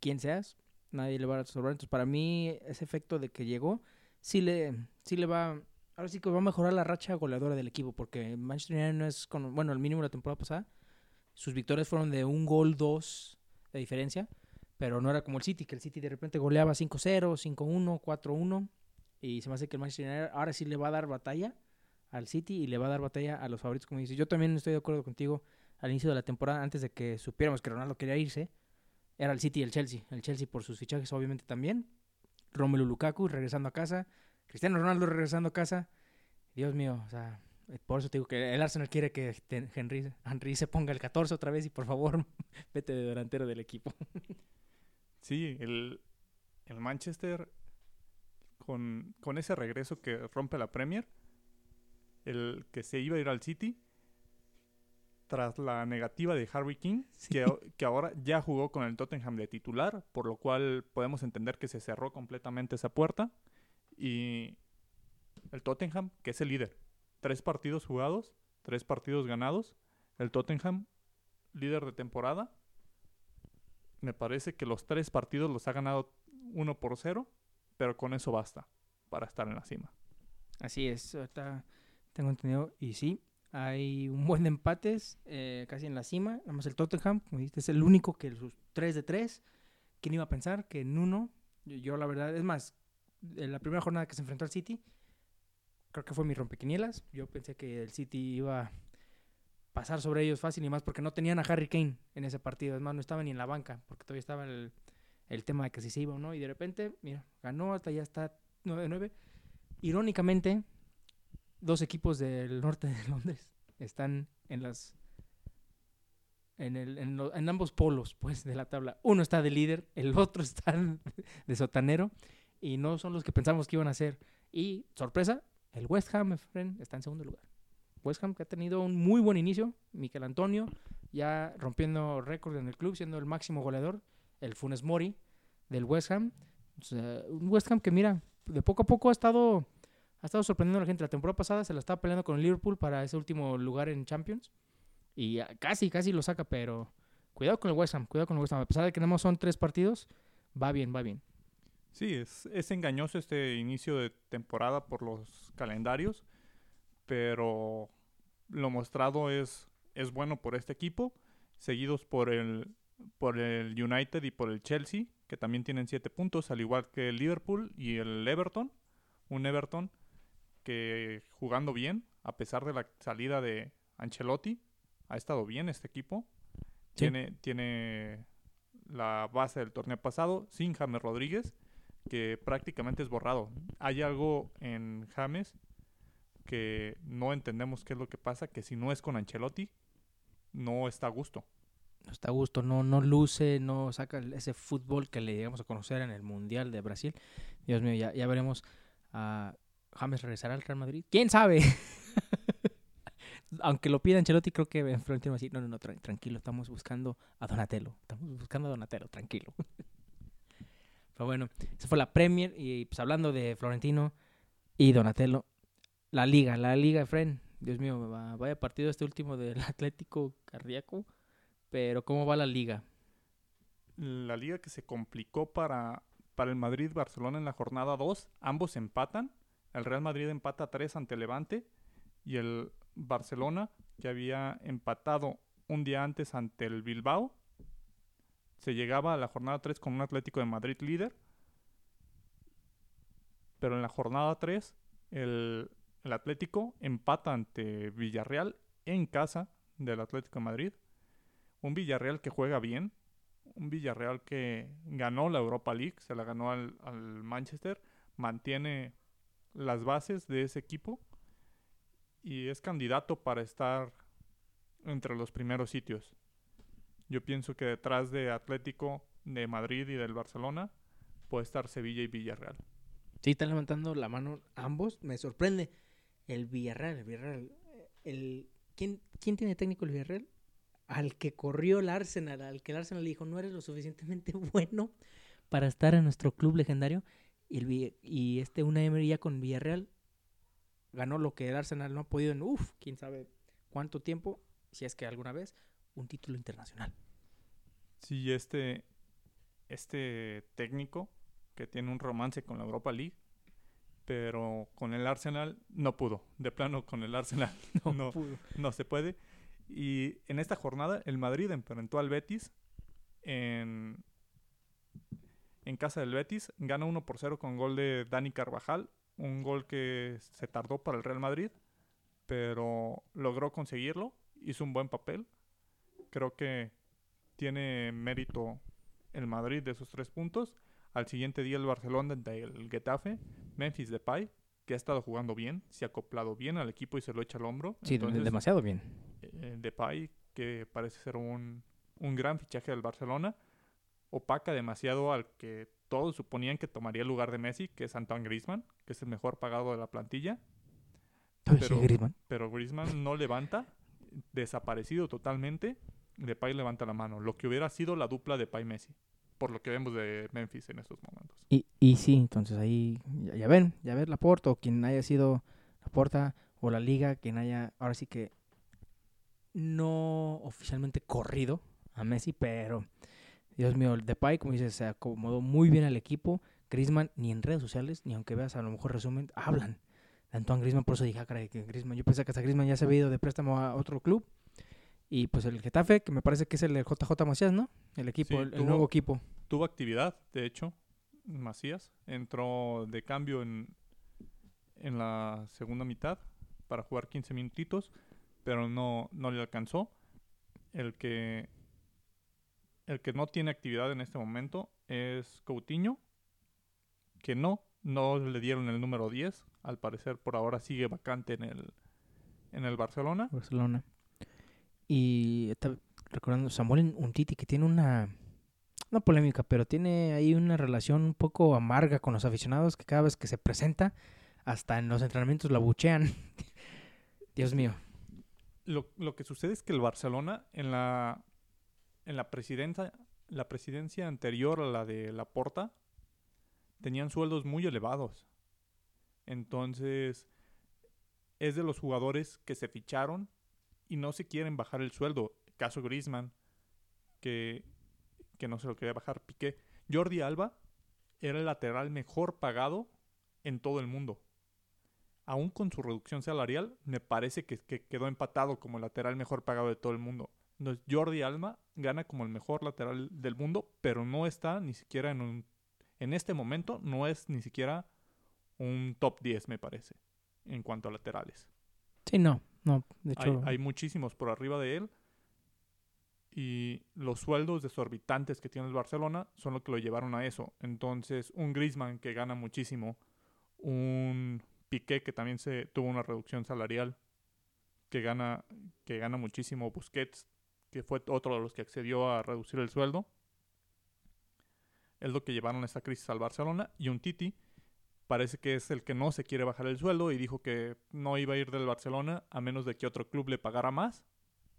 quién seas, nadie le va a sobrar. Entonces, para mí, ese efecto de que llegó, sí le, sí le va, ahora sí que va a mejorar la racha goleadora del equipo, porque Manchester United no es, con, bueno, el mínimo la temporada pasada, sus victorias fueron de un gol, dos de diferencia, pero no era como el City, que el City de repente goleaba 5-0, 5-1, 4-1, y se me hace que el Manchester United ahora sí le va a dar batalla al City y le va a dar batalla a los favoritos, como dices. Yo también estoy de acuerdo contigo al inicio de la temporada, antes de que supiéramos que Ronaldo quería irse, era el City y el Chelsea. El Chelsea por sus fichajes, obviamente también. Romelu Lukaku regresando a casa. Cristiano Ronaldo regresando a casa. Dios mío, o sea, por eso te digo que el Arsenal quiere que Henry, Henry se ponga el 14 otra vez y por favor (laughs) vete de delantero del equipo. (laughs) Sí, el, el Manchester con, con ese regreso que rompe la Premier, el que se iba a ir al City, tras la negativa de Harry King, que, que ahora ya jugó con el Tottenham de titular, por lo cual podemos entender que se cerró completamente esa puerta. Y el Tottenham, que es el líder, tres partidos jugados, tres partidos ganados. El Tottenham, líder de temporada, me parece que los tres partidos los ha ganado uno por cero, pero con eso basta para estar en la cima. Así es, ahorita tengo entendido. Y sí, hay un buen de empates, eh, casi en la cima. Nada más el Tottenham, como dijiste, es el único que sus 3 de 3. ¿Quién iba a pensar que en uno? Yo, la verdad, es más, en la primera jornada que se enfrentó al City, creo que fue mi rompequinielas. Yo pensé que el City iba a pasar sobre ellos fácil y más porque no tenían a Harry Kane en ese partido. Es más, no estaba ni en la banca porque todavía estaba el, el tema de que si se iba o no. Y de repente, mira, ganó, hasta ya está 9 de 9. Irónicamente, dos equipos del norte de Londres están en las en, el, en, lo- en ambos polos pues de la tabla. Uno está de líder, el (laughs) otro está de sotanero y no son los que pensamos que iban a ser. Y sorpresa, el West Ham friend, está en segundo lugar. West Ham que ha tenido un muy buen inicio, Miquel Antonio ya rompiendo récord en el club, siendo el máximo goleador, el Funes Mori del West Ham. Un West Ham que mira, de poco a poco ha estado ha estado sorprendiendo a la gente. La temporada pasada se la estaba peleando con el Liverpool para ese último lugar en Champions. Y ah, casi, casi lo saca, pero cuidado con el West Ham, cuidado con el West Ham. A pesar de que nada más son tres partidos, va bien, va bien. Sí, es, es engañoso este inicio de temporada por los calendarios, pero lo mostrado es, es bueno por este equipo, seguidos por el, por el United y por el Chelsea, que también tienen siete puntos, al igual que el Liverpool y el Everton. Un Everton que jugando bien, a pesar de la salida de Ancelotti, ha estado bien este equipo. Sí. Tiene, tiene la base del torneo pasado, sin James Rodríguez, que prácticamente es borrado. Hay algo en James que no entendemos qué es lo que pasa, que si no es con Ancelotti, no está a gusto. no está a gusto, no, no luce, no saca ese fútbol que le llegamos a conocer en el Mundial de Brasil. Dios mío, ya, ya veremos a James regresará al Real Madrid. ¿Quién sabe? (laughs) Aunque lo pida Ancelotti, creo que Florentino va a decir, no, no, no, tranquilo, estamos buscando a Donatello. Estamos buscando a Donatello, tranquilo. (laughs) Pero bueno, esa fue la Premier y pues hablando de Florentino y Donatello, la liga, la liga, Fren. Dios mío, vaya partido este último del (laughs) Atlético Cardíaco. Pero ¿cómo va la liga? La liga que se complicó para, para el Madrid-Barcelona en la jornada 2. Ambos empatan. El Real Madrid empata 3 ante Levante. Y el Barcelona, que había empatado un día antes ante el Bilbao, se llegaba a la jornada 3 con un Atlético de Madrid líder. Pero en la jornada 3, el, Atlético empata ante Villarreal en casa del Atlético de Madrid un Villarreal que juega bien, un Villarreal que ganó la Europa League, se la ganó al, Manchester, mantiene las bases de ese equipo y es candidato para estar entre los primeros sitios. Yo pienso que detrás de Atlético, de Madrid y del Barcelona puede estar Sevilla y Villarreal. Sí, están levantando la mano ambos. Me sorprende. El Villarreal, el Villarreal. El, ¿quién, ¿Quién tiene técnico el Villarreal? al que corrió el Arsenal, al que el Arsenal le dijo, no eres lo suficientemente (laughs) bueno para estar en nuestro club legendario. Y, y este una ya con Villarreal ganó lo que el Arsenal no ha podido en, uff, quién sabe cuánto tiempo, si es que alguna vez, un título internacional. Sí, este, este técnico que tiene un romance con la Europa League, pero con el Arsenal no pudo. De plano, con el Arsenal (laughs) no, no se puede. Y en esta jornada el Madrid enfrentó al Betis en, en casa del Betis. Gana 1 por 0 con gol de Dani Carvajal. Un gol que se tardó para el Real Madrid, pero logró conseguirlo. Hizo un buen papel. Creo que tiene mérito el Madrid de esos tres puntos. Al siguiente día el Barcelona del Getafe. Memphis Depay, que ha estado jugando bien, se ha acoplado bien al equipo y se lo echa al hombro. Sí, demasiado bien. Eh, Depay, que parece ser un, un gran fichaje del Barcelona, opaca demasiado al que todos suponían que tomaría el lugar de Messi, que es Antoine Griezmann, que es el mejor pagado de la plantilla. Pero, Griezmann. pero Griezmann no levanta, desaparecido totalmente. Depay levanta la mano, lo que hubiera sido la dupla de Pay Messi, por lo que vemos de Memphis en estos momentos. Y, y sí, entonces ahí ya, ven, ya ven Laporta o quien haya sido Laporta o la liga, quien haya ahora sí que no oficialmente corrido a Messi, pero Dios mío, el Depay, como dices, se acomodó muy bien al equipo. Griezmann, ni en redes sociales, ni aunque veas a lo mejor resumen, hablan de Antoine Griezmann. Por eso dije, ah, caray, que Griezmann, yo pensé que hasta Griezmann ya se había ido de préstamo a otro club. Y pues el Getafe, que me parece que es el JJ Macías, ¿no? El equipo, el, nuevo equipo. Tuvo actividad, de hecho, Macías. Entró de cambio en, en la segunda mitad para jugar 15 minutitos pero no, no le alcanzó. El que, el que no tiene actividad en este momento es Coutinho, que no, no le dieron el número 10. Al parecer por ahora sigue vacante en el, en el Barcelona. Barcelona. Y está recordando Samuel Untiti que tiene una no polémica, pero tiene ahí una relación un poco amarga con los aficionados que cada vez que se presenta, hasta en los entrenamientos la buchean. (laughs) Dios mío lo, que sucede es que el Barcelona en la, en la presidencia, la presidencia anterior a la de Laporta tenían sueldos muy elevados. Entonces, es de los jugadores que se ficharon y no se quieren bajar el sueldo. Caso Griezmann, que, que no se lo quería bajar Piqué. Jordi Alba era el lateral mejor pagado en todo el mundo aún con su reducción salarial, me parece que, quedó empatado como lateral mejor pagado de todo el mundo. Entonces, Jordi Alma gana como el mejor lateral del mundo, pero no está ni siquiera en un... En este momento no es ni siquiera un top 10, me parece, en cuanto a laterales. Sí, no, no, de hecho... Hay, hay muchísimos por arriba de él y los sueldos desorbitantes que tiene el Barcelona son lo que lo llevaron a eso. Entonces, un Griezmann que gana muchísimo, un Piqué, que también se tuvo una reducción salarial, que gana, que gana muchísimo. Busquets, que fue otro de los que accedió a reducir el sueldo. Es lo que llevaron esta crisis al Barcelona. Y un Titi parece que es el que no se quiere bajar el sueldo y dijo que no iba a ir del Barcelona a menos de que otro club le pagara más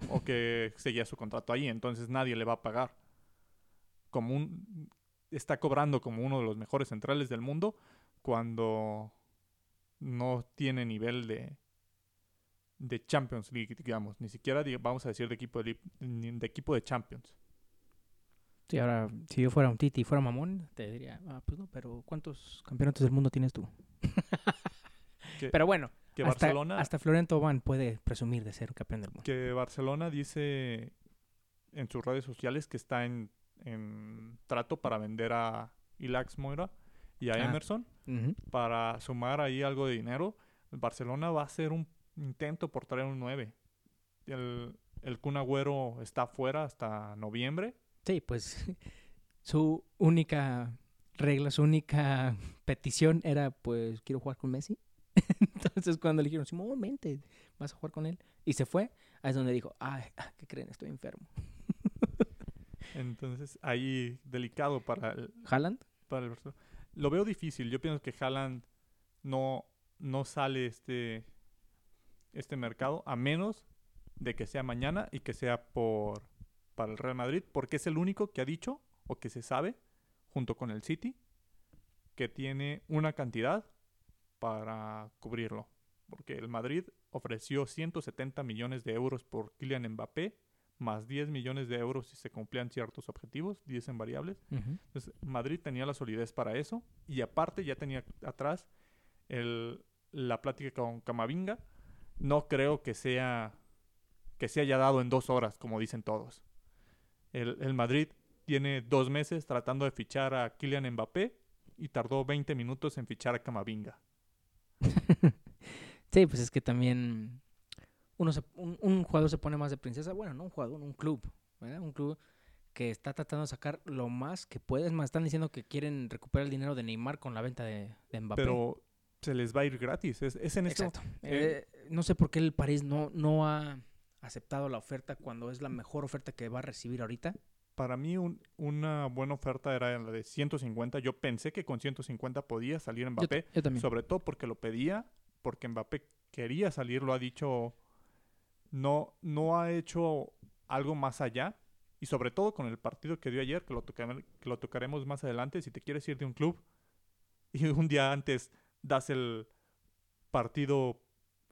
o que seguía su contrato ahí. Entonces nadie le va a pagar. Como un, está cobrando como uno de los mejores centrales del mundo cuando no tiene nivel de, de Champions League, digamos. Ni siquiera vamos a decir de equipo de, de equipo de Champions. Sí, ahora, si yo fuera un Titi y fuera mamón, te diría, ah, pues no, pero ¿cuántos campeonatos del mundo tienes tú? (laughs) pero bueno, que hasta, Barcelona, hasta Florian puede presumir de ser campeón del mundo. Que Barcelona dice en sus redes sociales que está en, trato para vender a Ilax Moira y a ah, Emerson para sumar ahí algo de dinero. Barcelona va a hacer un intento por traer un 9. El, el Kun Agüero está fuera hasta noviembre Sí, pues (laughs) su única regla, su única petición era, pues, quiero jugar con Messi. (laughs) Entonces, cuando le dijeron, sí, mente, vas a jugar con él, y se fue, ahí es donde dijo, ay, ah, ¿qué creen? Estoy enfermo. (laughs) Entonces, ahí delicado para el... ¿Haaland? Para el Lo veo difícil. Yo pienso que Haaland no, no sale este, este mercado, a menos de que sea mañana y que sea por para el Real Madrid porque es el único que ha dicho o que se sabe, junto con el City, que tiene una cantidad para cubrirlo. Porque el Madrid ofreció 170 millones de euros por Kylian Mbappé, más 10 millones de euros si se cumplían ciertos objetivos, 10 en variables. Entonces, Madrid tenía la solidez para eso y aparte ya tenía atrás el, la plática con Camavinga. No creo que sea que se haya dado en dos horas, como dicen todos. El, Madrid tiene dos meses tratando de fichar a Kylian Mbappé y tardó 20 minutos en fichar a Camavinga. (laughs) sí, pues es que también uno un, jugador se pone más de princesa. Bueno, no un jugador, un club. Un club que está tratando de sacar lo más que puede. Es más, están diciendo que quieren recuperar el dinero de Neymar con la venta de, Mbappé. Pero se les va a ir gratis. Es, en Exacto. Eh, no sé por qué el París no, no ha aceptado la oferta cuando es la mejor oferta que va a recibir ahorita? Para mí una buena oferta era la de 150. Yo pensé que con 150 podía salir Mbappé. Sobre todo porque lo pedía, porque Mbappé quería salir, lo ha dicho. No, no ha hecho algo más allá. Y sobre todo con el partido que dio ayer, que lo, que lo tocaremos más adelante. Si te quieres ir de un club y un día antes das el partido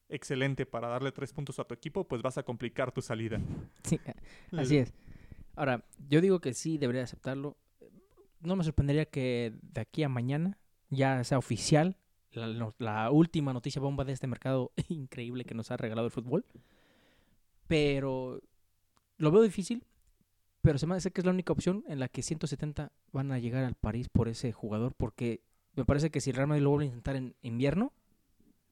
excelente para darle tres puntos a tu equipo, pues vas a complicar tu salida. (laughs) Sí, (laughs) así es. Ahora, yo digo que sí debería aceptarlo. No me sorprendería que de aquí a mañana ya sea oficial la, última noticia bomba de este mercado (laughs) increíble que nos ha regalado el fútbol. Pero lo veo difícil, pero se me hace que es la única opción en la que 170 van a llegar al París por ese jugador, porque me parece que si el Real Madrid lo vuelve a intentar en invierno,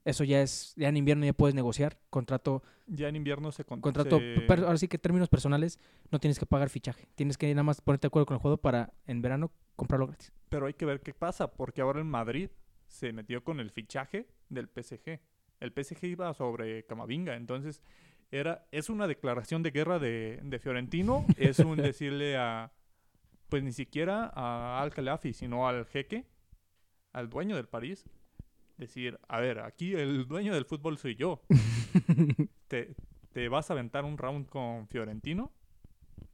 eso ya es, ya en invierno ya puedes negociar contrato. Ya en invierno se contrato. ahora sí que términos personales no tienes que pagar fichaje. Tienes que nada más ponerte de acuerdo con el juego para en verano comprarlo gratis. Pero hay que ver qué pasa, porque ahora en Madrid se metió con el fichaje del PSG. El PSG iba sobre Camavinga, entonces era es una declaración de guerra de, de Fiorentino, es un (laughs) decirle a pues ni siquiera a Al sino al jeque, al dueño del París, decir, a ver, aquí el dueño del fútbol soy yo. (laughs) te, te, vas a aventar un round con Fiorentino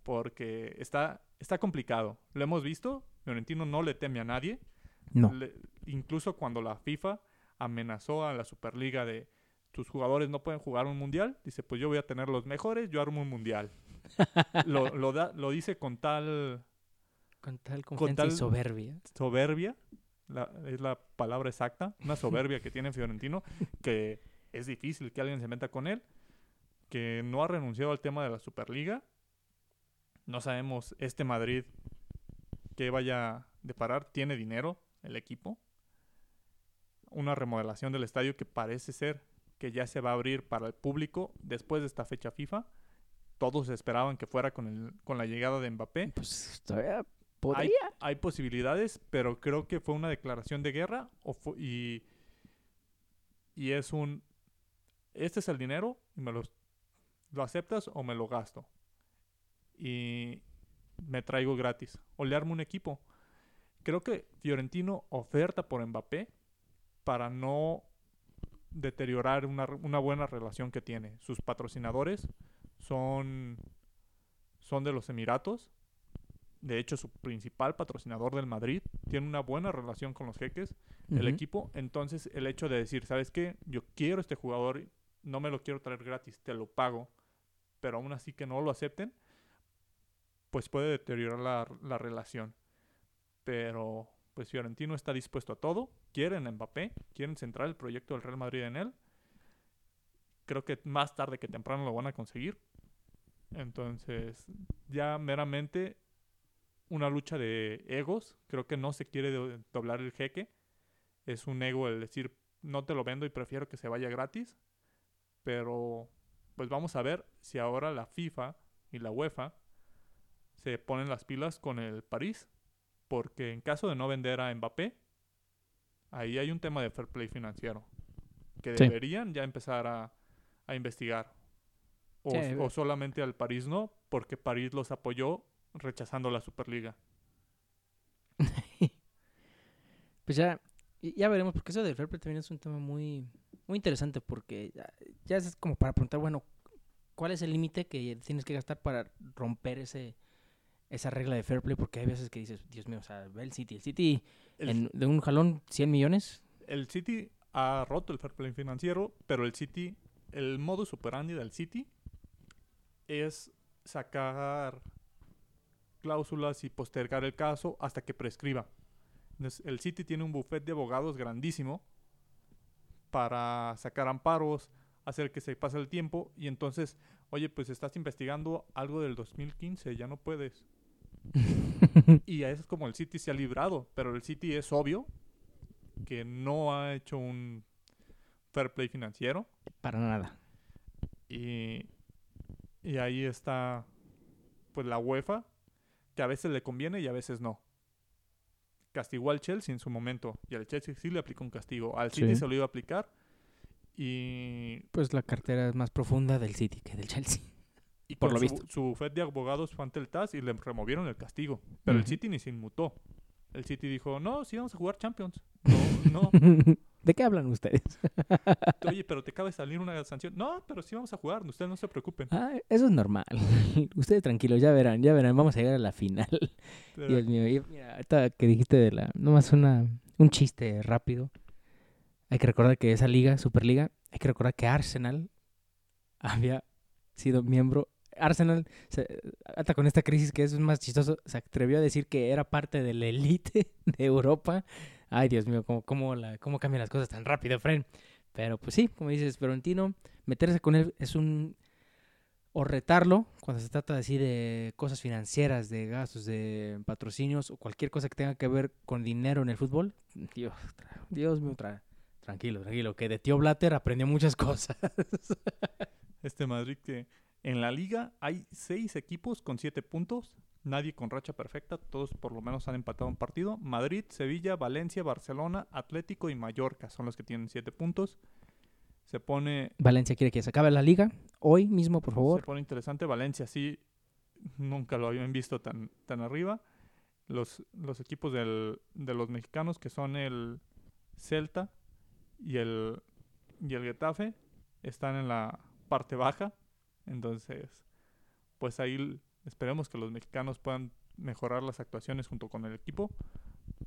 porque está, está complicado. Lo hemos visto, Fiorentino no le teme a nadie. No. incluso cuando la FIFA amenazó a la Superliga de tus jugadores no pueden jugar un mundial, dice, pues yo voy a tener los mejores, yo armo un mundial. (laughs) lo, lo, da, lo dice con tal... Con tal confianza y soberbia. Soberbia es la palabra exacta, una soberbia que tiene Fiorentino, que es difícil que alguien se meta con él, que no ha renunciado al tema de la Superliga. No sabemos este Madrid que vaya de parar, tiene dinero el equipo. Una remodelación del estadio que parece ser que ya se va a abrir para el público después de esta fecha FIFA. Todos esperaban que fuera con, el, con la llegada de Mbappé. Pues todavía hay, posibilidades, pero creo que fue una declaración de guerra y, es un... Este es el dinero y me lo, lo aceptas o me lo gasto. y me traigo gratis. O le armo un equipo. Creo que Fiorentino oferta por Mbappé para no deteriorar una, una buena relación que tiene. Sus patrocinadores son, son de los Emiratos. De hecho, su principal patrocinador del Madrid tiene una buena relación con los jeques, el Ujú. equipo. Entonces, el hecho de decir, ¿sabes qué? Yo quiero este jugador, no me lo quiero traer gratis, te lo pago, pero aún así que no lo acepten, pues puede deteriorar la, la relación. Pero, pues Fiorentino está dispuesto a todo. Quieren a Mbappé, quieren centrar el proyecto del Real Madrid en él. Creo que más tarde que temprano lo van a conseguir. Entonces, ya meramente una lucha de egos. Creo que no se quiere do- doblar el jeque. Es un ego el decir, no te lo vendo y prefiero que se vaya gratis. Pero, pues vamos a ver si ahora la FIFA y la UEFA se ponen las pilas con el París. Porque en caso de no vender a Mbappé, ahí hay un tema de fair play financiero. Que Sí. deberían ya empezar a, a investigar. O, Sí, o solamente al París no, porque París los apoyó rechazando la Superliga. (laughs) Pues ya, ya veremos, porque eso del fair play también es un tema muy, muy interesante, porque ya, ya es como para preguntar, bueno, ¿cuál es el límite que tienes que gastar para romper ese esa regla de fair play? Porque hay veces que dices, Dios mío, o sea, ve el City, el City El, en- de un jalón 100 millones. el City ha roto el fair play financiero, pero el City, el modus operandi del City es sacar cláusulas y postergar el caso hasta que prescriba. Entonces, el City tiene un buffet de abogados grandísimo para sacar amparos, hacer que se pase el tiempo y entonces, oye, pues estás investigando algo del 2015, ya no puedes. (laughs) Y a eso es como el City se ha librado, pero el City es obvio que no ha hecho un fair play financiero Para nada. y, y ahí está pues la UEFA que a veces le conviene y a veces no. Castigó al Chelsea en su momento y al Chelsea sí le aplicó un castigo. Al City Sí. se lo iba a aplicar y, Pues la cartera es más profunda del City que del Chelsea. (laughs) y Por lo su, visto. su bufete de abogados fue ante el TAS y le removieron el castigo. Pero el. City ni se inmutó. El City dijo, no, sí vamos a jugar Champions. (laughs) No, no. ¿De qué hablan ustedes? Oye, pero te acaba de salir una sanción. No, pero sí vamos a jugar, ustedes no se preocupen. Ah, eso es normal. (laughs) Ustedes tranquilos, ya verán, ya verán, vamos a llegar a la final. (laughs) Pero- Dios mío, y mira, ahorita que dijiste de la, nomás una, un chiste rápido. Hay que recordar que esa liga, Superliga, hay que recordar que Arsenal había sido miembro. Arsenal, se- hasta con esta crisis que es más chistoso, se atrevió a decir que era parte de la élite (laughs) de Europa. Ay, Dios mío, cómo, cómo, la, cómo cambian las cosas tan rápido, Fren. Pero pues sí, como dices, Florentino, meterse con él es un... O retarlo cuando se trata así de cosas financieras, de gastos, de patrocinios o cualquier cosa que tenga que ver con dinero en el fútbol. Dios, Dios mío, tra- tranquilo, tranquilo, que de tío Blatter aprendió muchas (laughs) cosas. Este Madrid que en la liga hay seis equipos con siete puntos, nadie con racha perfecta, todos por lo menos han empatado un partido. Madrid, Sevilla, Valencia, Barcelona, Atlético y Mallorca son los que tienen siete puntos. Se pone, Valencia quiere que se acabe la liga hoy mismo, por se favor. pone interesante. Valencia sí, nunca lo habían visto tan, tan arriba. Los, los equipos del- de los mexicanos que son el Celta y el, y el Getafe están en la parte baja. Entonces, pues ahí esperemos que los mexicanos puedan mejorar las actuaciones junto con el equipo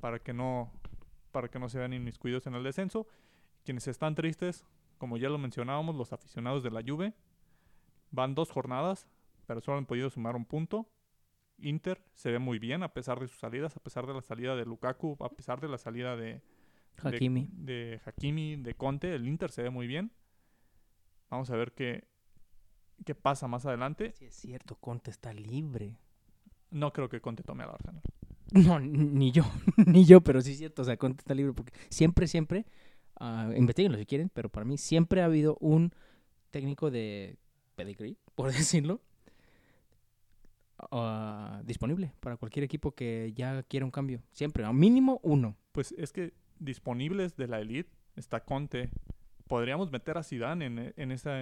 para que no para que no se vean inmiscuidos en el descenso. Quienes están tristes, como ya lo mencionábamos, los aficionados de la Juve van dos jornadas, pero solo han podido sumar un punto. Inter se ve muy bien a pesar de sus salidas, a pesar de la salida de Lukaku, a pesar de la salida de, de- Hakimi. de, Hakimi, de Conte, el Inter se ve muy bien. Vamos a ver qué, qué pasa más adelante. Sí, es cierto, Conte está libre. No creo que Conte tome al Arsenal. (laughs) No, ni yo, (laughs) ni yo, pero sí es cierto, o sea, Conte está libre porque siempre, siempre, uh, investiguenlo si quieren, pero para mí siempre ha habido un técnico de pedigree, por (laughs) decirlo, ah, disponible para cualquier equipo que ya quiera un cambio. Siempre, a mínimo uno. Pues es que disponibles de la elite está Conte. Podríamos meter a Zidane en, en esa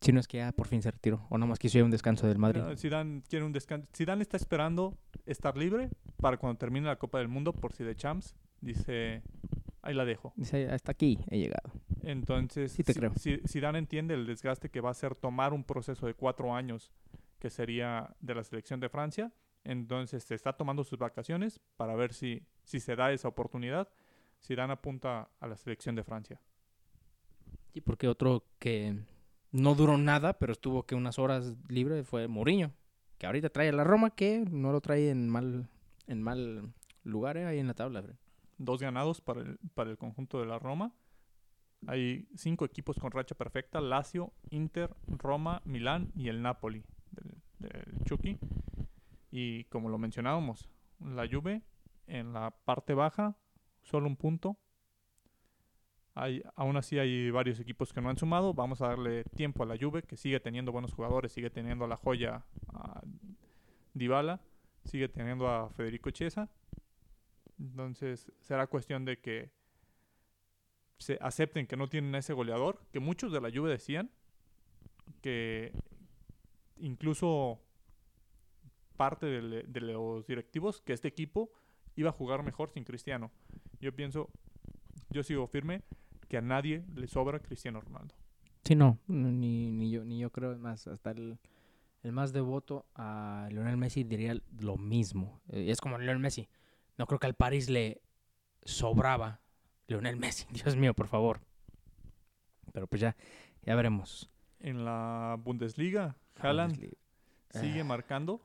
Si no es que ya por fin se retiró. O nomás quiso ir a un descanso del Madrid. No, Zidane quiere un descanso. Zidane está esperando estar libre para cuando termine la Copa del Mundo por si de Champs. Dice, ahí la dejo. Dice, hasta aquí he llegado. Entonces, Sí te Si- creo. Zidane entiende el desgaste que va a ser tomar un proceso de cuatro años, que sería de la selección de Francia. Entonces, se está tomando sus vacaciones para ver si, si se da esa oportunidad. Zidane apunta a la selección de Francia. Y porque otro que no duró nada, pero estuvo que unas horas libre fue Mourinho. Que ahorita trae a la Roma, que no lo trae en mal, en mal lugar eh, ahí en la tabla. Dos ganados para el, para el conjunto de la Roma. Hay cinco equipos con racha perfecta. Lazio, Inter, Roma, Milán y el Napoli del Chucky. Y como lo mencionábamos, la Juve en la parte baja, solo un punto. Hay, aún así hay varios equipos que no han sumado. Vamos a darle tiempo a la Juve, que sigue teniendo buenos jugadores, sigue teniendo a la joya a Dybala, sigue teniendo a Federico Chiesa. Entonces será cuestión de que se acepten que no tienen ese goleador, que muchos de la Juve decían que incluso parte de, de los directivos que este equipo iba a jugar mejor sin Cristiano. Yo pienso, yo sigo firme que a nadie le sobra Cristiano Ronaldo. Sí, no, ni, ni yo, ni yo creo, es más, hasta el, el más devoto a Lionel Messi diría lo mismo. Eh, es como Lionel Messi. No creo que al París le sobraba Lionel Messi. (laughs) Dios mío, por favor. Pero pues ya, ya veremos. En la Bundesliga, Haaland sigue Ah. marcando.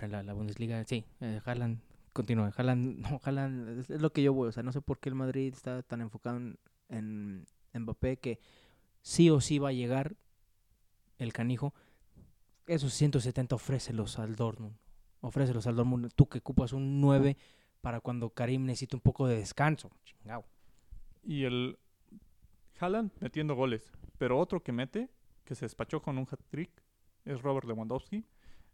La, la Bundesliga, sí, eh, Haaland, continúa. Haaland, no, (laughs) Haaland, es, lo que yo voy. O sea, no sé por qué el Madrid está tan enfocado en, en Mbappé que sí o sí va a llegar el canijo. Esos 170 ofrécelos al Dortmund. Ofrécelos al Dortmund. Tú que ocupas un 9 para cuando Karim necesita un poco de descanso. Chingao. Y el Haaland metiendo goles. Pero otro que mete, que se despachó con un hat-trick, es Robert Lewandowski.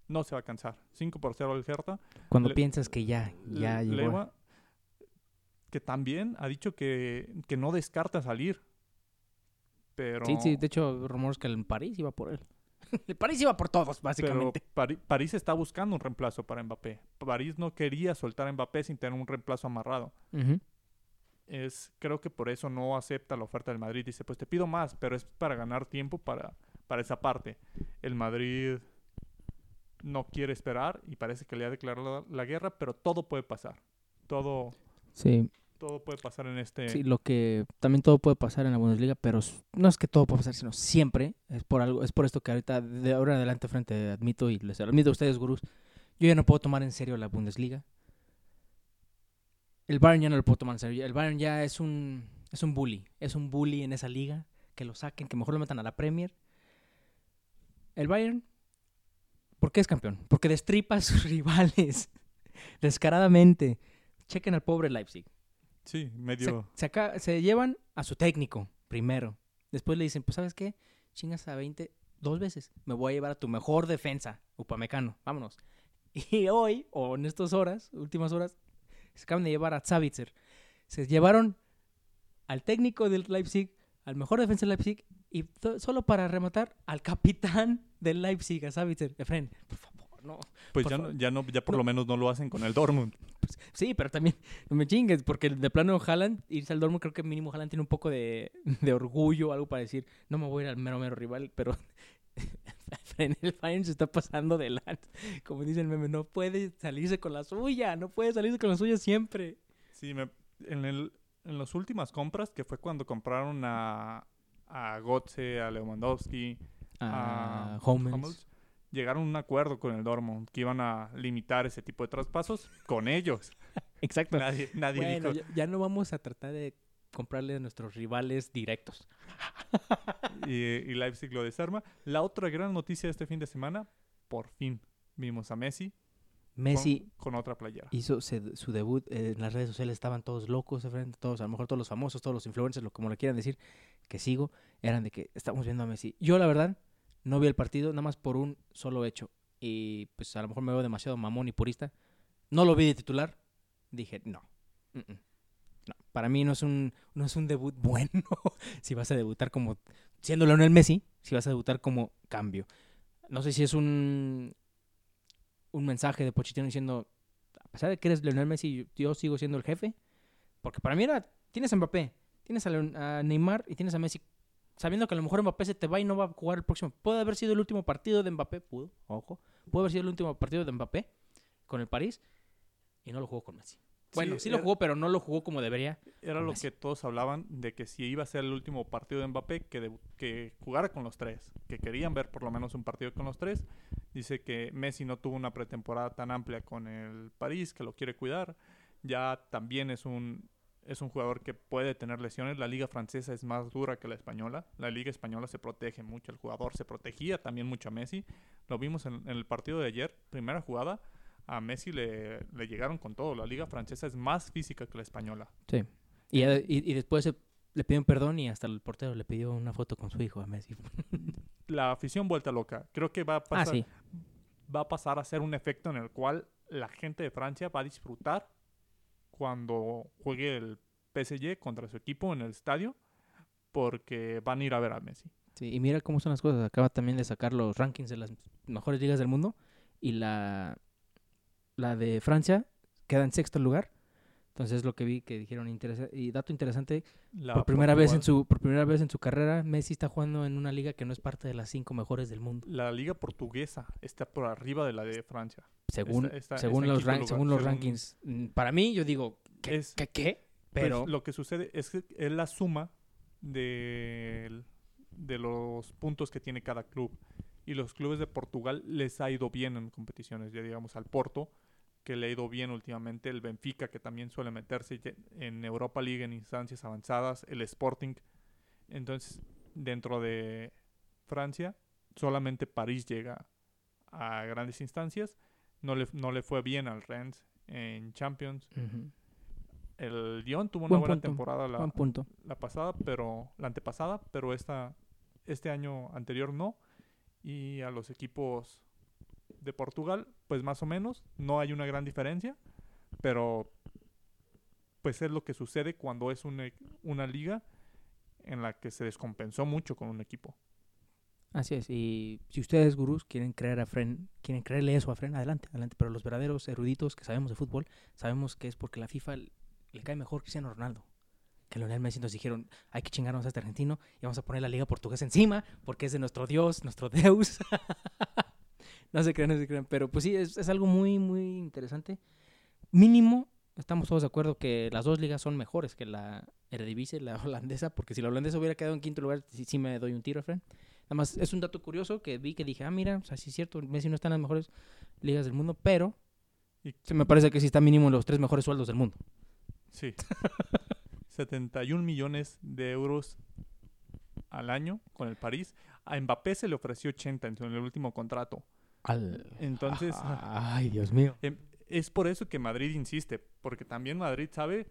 No se va a cansar. 5 por 0 al Hertha. Cuando Le- piensas que ya, ya Le- llegó. Que también ha dicho que, que no descarta salir. Pero, Sí, sí, de hecho, rumores que el París iba por él. (laughs) el París iba por todos, pero básicamente. Pari- París está buscando un reemplazo para Mbappé. París no quería soltar a Mbappé sin tener un reemplazo amarrado. Es creo que por eso no acepta la oferta del Madrid. Dice, pues te pido más, pero es para ganar tiempo para, para esa parte. El Madrid no quiere esperar y parece que le ha declarado la, la guerra, pero todo puede pasar. Todo, Sí, todo puede pasar en este... Sí, lo que también todo puede pasar en la Bundesliga, pero no es que todo pueda pasar, sino siempre es por algo, es por esto que ahorita de ahora en adelante frente admito y les admito a ustedes gurús, yo ya no puedo tomar en serio la Bundesliga. El Bayern ya no lo puedo tomar en serio. El Bayern ya es un es un bully, es un bully en esa liga, que lo saquen, que mejor lo metan a la Premier. El Bayern ¿Por qué es campeón? Porque destripa a sus (laughs) rivales descaradamente. Chequen al pobre Leipzig. Sí, medio... se llevan a su técnico primero. Después le dicen, pues ¿sabes qué? Chingas a 20 dos veces. Me voy a llevar a tu mejor defensa, Upamecano. Vámonos. (laughs) Y hoy, o en estas horas, últimas horas, se acaban de llevar a Savitzer. Se llevaron al técnico del Leipzig, al mejor defensa del Leipzig, y solo para rematar, al capitán del Leipzig, a Savitzer. Efren, por favor, no. Pues ya, no, ya, no, ya por No. lo menos no lo hacen con el Dortmund. Sí, pero también no me chingues, porque de plano Haaland, irse al Dortmund, creo que mínimo Haaland tiene un poco de, de orgullo, algo para decir, no me voy a ir al mero mero rival, pero (laughs) en el Bayern se está pasando de lanza. Como dice el meme, no puede salirse con la suya, no puede salirse con la suya siempre. Sí, me- en, el, en las últimas compras, que fue cuando compraron a, a Götze, a Lewandowski, A a Hummels. Hummels, llegaron a un acuerdo con el Dortmund que iban a limitar ese tipo de traspasos con ellos. (laughs) Exacto. Nadie, nadie Bueno, dijo. ya, ya no vamos a tratar de comprarle a nuestros rivales directos. (laughs) Y, y Leipzig lo desarma. La otra gran noticia de este fin de semana, por fin vimos a Messi Messi con, otra playera. hizo se- su debut eh, en las redes sociales estaban todos locos frente todos a lo mejor todos los famosos todos los influencers lo como le quieran decir que sigo eran de que estamos viendo a Messi yo la verdad no vi el partido nada más por un solo hecho y pues a lo mejor me veo demasiado mamón y purista no lo vi de titular dije no mm, mm, no para mí no es un no es un debut bueno (laughs) si vas a debutar como siendo Leonel Messi si vas a debutar como cambio. No sé si es un, un mensaje de Pochettino diciendo, a pesar de que eres Lionel Messi, yo sigo siendo el jefe. Porque para mí era, tienes a Mbappé, tienes a, a Neymar y tienes a Messi. Sabiendo que a lo mejor Mbappé se te va y no va a jugar el próximo. Puede haber sido el último partido de Mbappé, pudo, ojo. Puede haber sido el último partido de Mbappé con el París y no lo jugó con Messi. Bueno, sí, lo era- jugó, pero no lo jugó como debería. Era lo que todos hablaban de que si iba a ser el último partido de Mbappé, que, debu- que jugara con los tres, que querían ver por lo menos un partido con los tres. Dice que Messi no tuvo una pretemporada tan amplia con el París, que lo quiere cuidar. Ya también es un, es un jugador que puede tener lesiones. La liga francesa es más dura que la española. La liga española se protege mucho. El jugador se protegía también mucho a Messi. Lo vimos en, en el partido de ayer, primera jugada. A Messi le, le llegaron con todo. La liga francesa es más física que la española. Sí. Y, y, y después se- le pidieron perdón y hasta el portero le pidió una foto con su hijo a Messi. (laughs) la afición vuelta loca. Creo que va a Ah, pasar, sí. va a pasar a ser un efecto en el cual la gente de Francia va a disfrutar cuando juegue el PSG contra su equipo en el estadio porque van a ir a ver a Messi. Sí, y mira cómo son las cosas. Acaba también de sacar los rankings de las mejores ligas del mundo. Y la, la de Francia queda en sexto lugar. Entonces lo que vi que dijeron interesa- y dato interesante, La por primera vez en su por primera vez en su carrera Messi está jugando en una liga que no es parte de las cinco mejores del mundo. la liga portuguesa está por arriba de la de Francia. Según Está- está- según está los lugar, según los según- rankings. Mm, Para mí yo digo, ¿qué? Es- ¿Qué? qué? Pues, Pero lo que sucede es que es la suma de, de los puntos que tiene cada club. Y los clubes de Portugal les ha ido bien en competiciones. Ya digamos al Porto, que le ha ido bien últimamente. El Benfica, que también suele meterse en Europa League en instancias avanzadas. El Sporting. Entonces, dentro de Francia, solamente París llega a grandes instancias. No le, no le fue bien al Rennes en Champions. El Lyon tuvo una Buen buena punto, temporada la, punto. la pasada, pero la antepasada, pero esta este año anterior no. Y a los equipos de Portugal, pues más o menos, no hay una gran diferencia, pero pues es lo que sucede cuando es una, una liga en la que se descompensó mucho con un equipo. Así es, y si ustedes, gurús, quieren creer a Fren, quieren creerle eso a Fren, adelante, adelante. Pero los verdaderos eruditos que sabemos de fútbol, sabemos que es porque la FIFA le cae mejor Cristiano Ronaldo. Que Lionel Messi nos dijeron, hay que chingarnos a este argentino y vamos a poner la liga portuguesa encima porque es de nuestro Dios, nuestro Deus. (laughs) no se crean, no se crean. Pero pues sí, es, es algo muy, muy interesante. Mínimo, estamos todos de acuerdo que las dos ligas son mejores que la Eredivisie, la (laughs) holandesa, porque si la holandesa hubiera quedado en quinto lugar, sí, sí me doy un tiro, Fren. Nada más es un dato curioso que vi que dije, ah, mira, o sea, sí es cierto, Messi no está en las mejores ligas del mundo, pero Y- se me parece que sí está mínimo en los tres mejores sueldos del mundo. Sí. (laughs) 71 millones de euros al año con el París. A Mbappé se le ofreció 80 en su- en el último contrato. Entonces, (laughs) Ay, Dios mío. Em, Es por eso que Madrid insiste, porque también Madrid sabe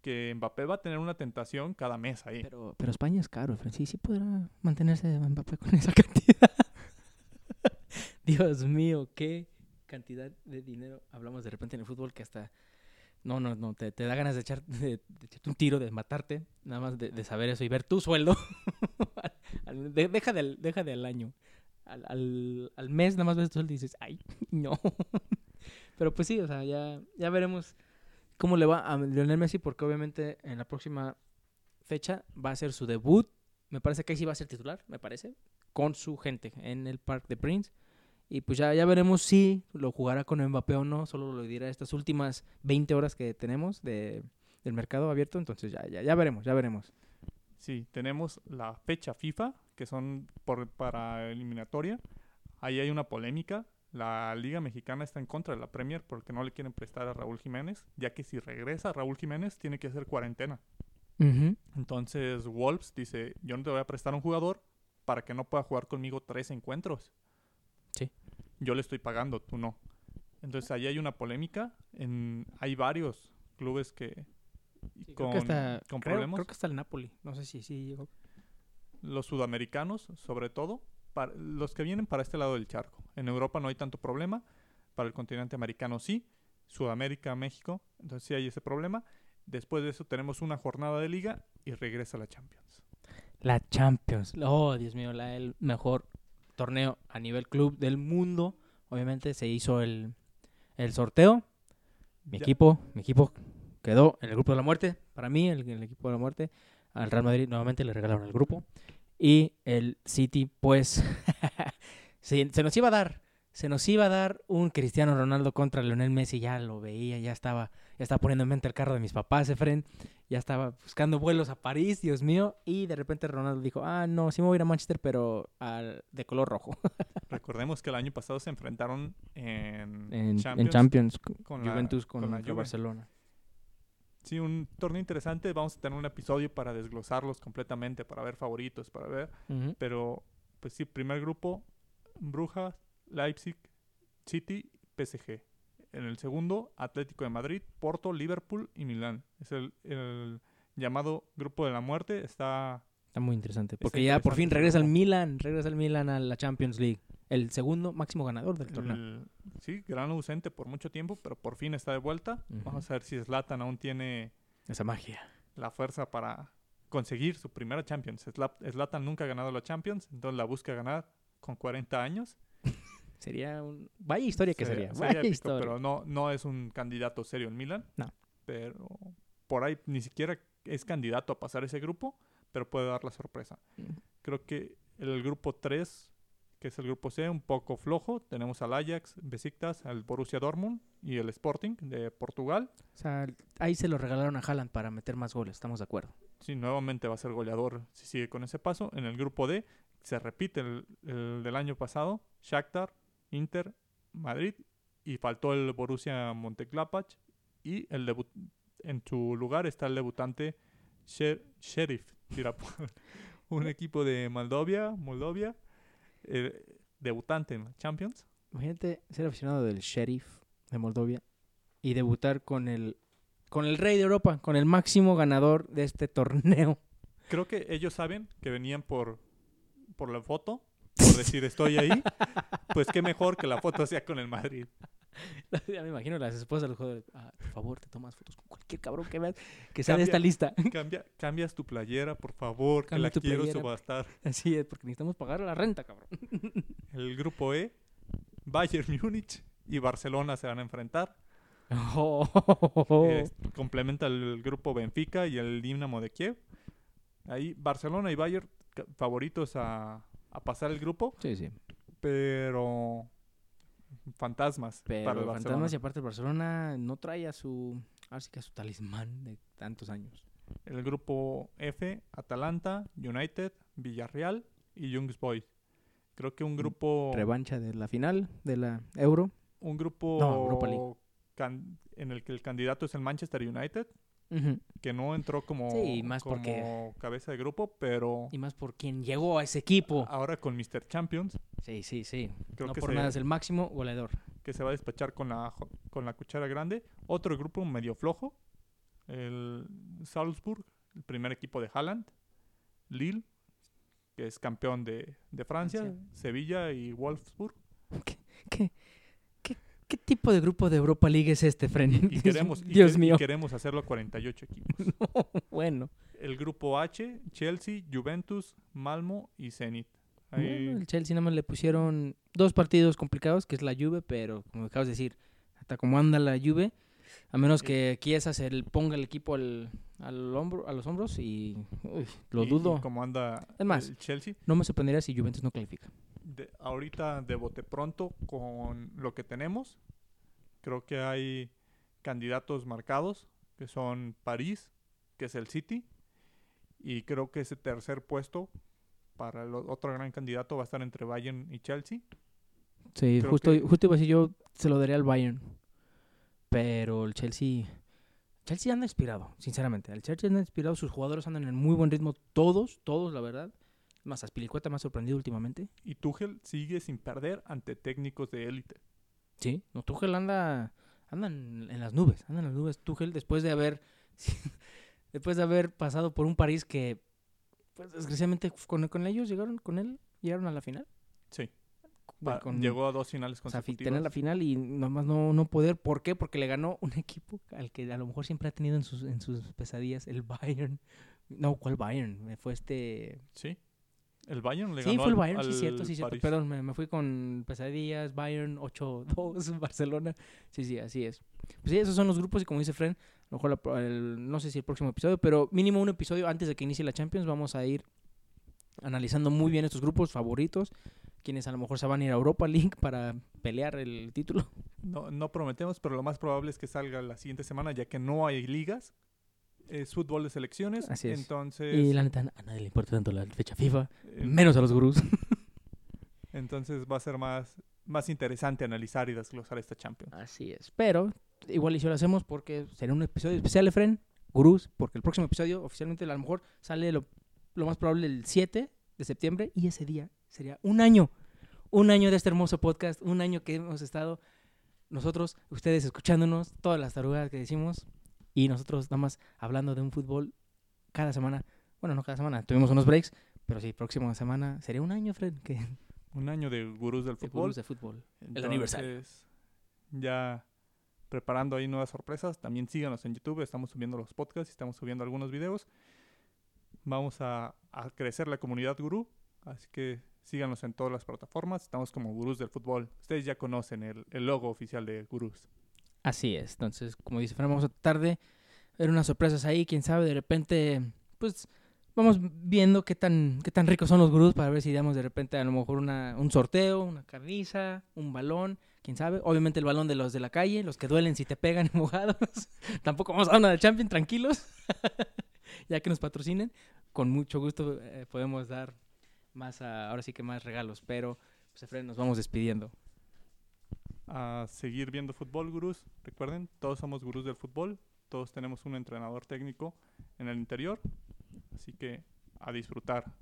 que Mbappé va a tener una tentación cada mes ahí. Pero, pero España es caro, Fren. Sí, podrá mantenerse Mbappé con esa (laughs) cantidad. (laughs) Dios mío, qué cantidad de dinero hablamos de repente en el fútbol que hasta... No, no, no, te, te da ganas de, echar, de, de echarte un tiro, de matarte, nada más de, de saber eso y ver tu sueldo. Deja, del, deja del año. Al, al, al mes nada más ves sueldo y dices, ay, (laughs) no. (laughs) Pero pues sí, o sea, ya, ya veremos cómo le va a Lionel Messi porque obviamente en la próxima fecha va a ser su debut. Me parece que ahí sí va a ser titular, me parece, con su gente en el Parc de Prince. Y pues ya, ya veremos si lo jugará con Mbappé o no. Solo lo dirá estas últimas 20 horas que tenemos de, del mercado abierto. Entonces ya, ya, ya veremos, ya veremos. Sí, tenemos la fecha FIFA, que son por, para eliminatoria. Ahí hay una polémica. La Liga Mexicana está en contra de la Premier porque no le quieren prestar a Raúl Jiménez, ya que si regresa Raúl Jiménez tiene que hacer cuarentena. Entonces Wolves dice, yo no te voy a prestar a un jugador para que no pueda jugar conmigo tres encuentros. Sí. Yo le estoy pagando, tú no. Entonces ahí hay una polémica. En, hay varios clubes que Sí, con, creo que hasta, con creo- problemas. creo que hasta el Napoli. No sé si sí llegó. Los sudamericanos, sobre todo, para, los que vienen para este lado del charco. En Europa no hay tanto problema. Para el continente americano sí. Sudamérica, México. Entonces sí hay ese problema. Después de eso tenemos una jornada de liga y regresa la Champions. La Champions. Oh, Dios mío, la, el mejor torneo a nivel club del mundo. Obviamente se hizo el, el sorteo. Mi Ya. equipo, mi equipo quedó en el grupo de la muerte. Para mí, el, el equipo de la muerte. Al Real Madrid nuevamente le regalaron el grupo. Y el City, pues, (laughs) se, se nos iba a dar. Se nos iba a dar un Cristiano Ronaldo contra Lionel Messi. Ya lo veía, ya estaba, ya estaba poniendo en mente el carro de mis papás, Efren. Ya estaba buscando vuelos a París, Dios mío. Y de repente Ronaldo dijo, ah, no, sí me voy a ir a Manchester, pero al, de color rojo. (laughs) Recordemos que el año pasado se enfrentaron en, en Champions. en Champions, con la- Juventus con con, la Juve. Barcelona. Sí, un torneo interesante. Vamos a tener un episodio para desglosarlos completamente, para ver favoritos, para ver. Pero, pues sí, primer grupo, Brujas, Leipzig, City, PSG. En el segundo, Atlético de Madrid, Porto, Liverpool y Milán. Es el, el llamado grupo de la muerte. Está Está muy interesante. Porque ya por fin regresa el grupo. Milan, regresa el Milan a la Champions League. El segundo máximo ganador del torneo. el- sí, gran ausente por mucho tiempo, pero por fin está de vuelta. Vamos a ver si Zlatan aún tiene Esa magia. la fuerza para conseguir su primera Champions. Zla- Zlatan nunca ha ganado la Champions, entonces la busca ganar con 40 años. (laughs) Sería un... Vaya historia que sería. sería Vaya épico, historia. pero no, no es un candidato serio en Milan. No. Pero por ahí ni siquiera es candidato a pasar ese grupo, pero puede dar la sorpresa. Creo que el grupo 3, que es el grupo C, un poco flojo. Tenemos al Ajax, Besiktas, al Borussia Dortmund y el Sporting de Portugal. O sea, ahí se lo regalaron a Haaland para meter más goles, estamos de acuerdo. Sí, nuevamente va a ser goleador si sigue con ese paso. En el grupo D se repite el, el del año pasado. Shakhtar, Inter, Madrid y faltó el Borussia Mönchengladbach y el debut en su lugar está el debutante Sher- Sheriff Tiraspol, (laughs) un equipo de Moldovia, Moldovia, eh, debutante en Champions. Imagínate ser aficionado del Sheriff de Moldovia y debutar con el, con el rey de Europa, con el máximo ganador de este (laughs) torneo. Creo que ellos saben que venían por, por la foto, por decir estoy ahí, (laughs) pues qué mejor que la foto sea con el Madrid. (laughs) ya me imagino las esposas de los jugadores. "Ah, por favor, te tomas fotos con cualquier cabrón que veas que sea de esta lista. (laughs) Cambia, cambias tu playera, por favor, que Cambia la tu quiero playera. subastar. (laughs) Así es, porque necesitamos pagar la renta, cabrón. El grupo E, Bayern Múnich y Barcelona se van a enfrentar. Oh. Complementa el grupo Benfica y el Dinamo de Kiev. Ahí Barcelona y Bayern favoritos a, a pasar el grupo, Sí, sí. pero (laughs) fantasmas Pero para el Barcelona. Fantasmas y aparte el Barcelona no trae a su, ahora sí que a su talismán de tantos años. El grupo F, Atalanta, United, Villarreal y Young Boys. Creo que un grupo Revancha de la final de la Euro. un grupo No, Europa League. can- en el que el candidato es el Manchester United, Que no entró como, Sí, más como porque- cabeza de grupo, pero Y más por quien llegó a ese equipo. ahora con Mr. Champions, Sí, sí, sí. creo no que, por se, nada es el máximo goleador. que se va a despachar con la, con la cuchara grande. Otro grupo medio flojo, el Salzburg, el primer equipo de Haaland, Lille, que es campeón de, de Francia, Francia. Sevilla y Wolfsburg. (laughs) ¿Qué, qué, qué tipo de grupo de Europa League es este, Fren? Y (laughs) queremos, y Dios que- y mío. queremos hacerlo a 48 equipos. (laughs) bueno. El grupo H, Chelsea, Juventus, Malmo y Zenit. Ahí- Bueno, el Chelsea nada más le pusieron dos partidos complicados, que es la Juve, pero como acabas de decir, hasta como anda la Juve, a menos que Chiesa se ponga el equipo al, al hombro, a los hombros y uy, lo y- dudo. como anda Es más. el Chelsea. No me sorprendería si Juventus no califica. De- ahorita de bote pronto con lo que tenemos, creo que hay candidatos marcados, que son París, que es el City, y creo que ese tercer puesto para el otro gran candidato va a estar entre Bayern y Chelsea. Sí, Creo justo, que- justo iba a decir yo se lo daría al Bayern. Pero el Chelsea. Chelsea anda inspirado, sinceramente. El Chelsea anda inspirado, sus jugadores andan en muy buen ritmo, todos, todos, la verdad. Más Aspilicueta me ha sorprendido últimamente. Y Tuchel sigue sin perder ante técnicos de élite. Sí, no, Tuchel anda, anda en, en las nubes, anda en las nubes. Tuchel después de haber, (laughs) después de haber pasado por un París que, pues desgraciadamente con, con ellos llegaron, con él, llegaron a la final. Sí. Bueno, Pa- con- Llegó a dos finales o sea, consecutivas. tener la final y nomás no, no poder. ¿Por qué? Porque le ganó un equipo al que a lo mejor siempre ha tenido en sus, en sus pesadillas, el Bayern No, ¿cuál Bayern? Me fue este... Sí. El Bayern le Sí, ganó fue el al- Bayern, sí, cierto, sí, cierto. Perdón, me, me fui con pesadillas, Bayern 8-2, (laughs) Barcelona. Sí, sí, así es. Pues sí, esos son los grupos y como dice Fren, a lo mejor la el- no sé si el próximo episodio, pero mínimo un episodio antes de que inicie la Champions vamos a ir analizando muy bien estos grupos favoritos, quienes a lo mejor se van a ir a Europa League (laughs) para pelear el título. No, no prometemos, pero lo más probable es que salga la siguiente semana, ya que no hay ligas. Es fútbol de selecciones. Así es. Entonces, Y la neta, a nadie le importa tanto la fecha FIFA, eh, menos a los gurús. (laughs) entonces va a ser más, más interesante analizar y desglosar esta Champions. Así es. Pero igual y si lo hacemos porque será un episodio especial, Efren, gurús, porque el próximo episodio oficialmente a lo mejor sale lo, lo más probable el 7 de septiembre y ese día sería un año. Un año de este hermoso podcast, un año que hemos estado nosotros, ustedes escuchándonos, todas las tarugadas que decimos y nosotros nada más hablando de un fútbol cada semana. Bueno, no cada semana, tuvimos unos breaks, pero sí, próxima semana sería un año, Fred, que (laughs) Un año de gurús del de fútbol. gurús de fútbol. el aniversario. Entonces, Ya preparando ahí nuevas sorpresas. También síganos en YouTube. Estamos subiendo los podcasts y estamos subiendo algunos videos. Vamos a, a crecer la comunidad gurú. Así que síganos en todas las plataformas. Estamos como gurús del fútbol. Ustedes ya conocen el, el logo oficial de gurús. Así es. Entonces, como dice Fran, vamos a tratar de ver unas sorpresas ahí. Quién sabe, de repente, pues vamos viendo qué tan, qué tan ricos son los gurús para ver si damos de repente a lo mejor una, un sorteo, una carniza, un balón. Quién sabe. Obviamente el balón de los de la calle, los que duelen si te pegan (laughs) mojados. (laughs) Tampoco vamos a una de Champions, tranquilos. (laughs) ya que nos patrocinen. Con mucho gusto eh, podemos dar más, ah, ahora sí que más regalos. Pero, pues, Efraín, nos vamos despidiendo. A seguir viendo fútbol, gurús. Recuerden, todos somos gurús del fútbol. Todos tenemos un entrenador técnico en el interior. Así que a disfrutar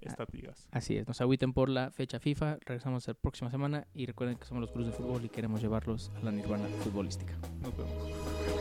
estas ligas. Así es, nos agüiten por la fecha FIFA, regresamos la próxima semana y recuerden que somos los Cruz de Fútbol y queremos llevarlos a la nirvana futbolística. Nos vemos.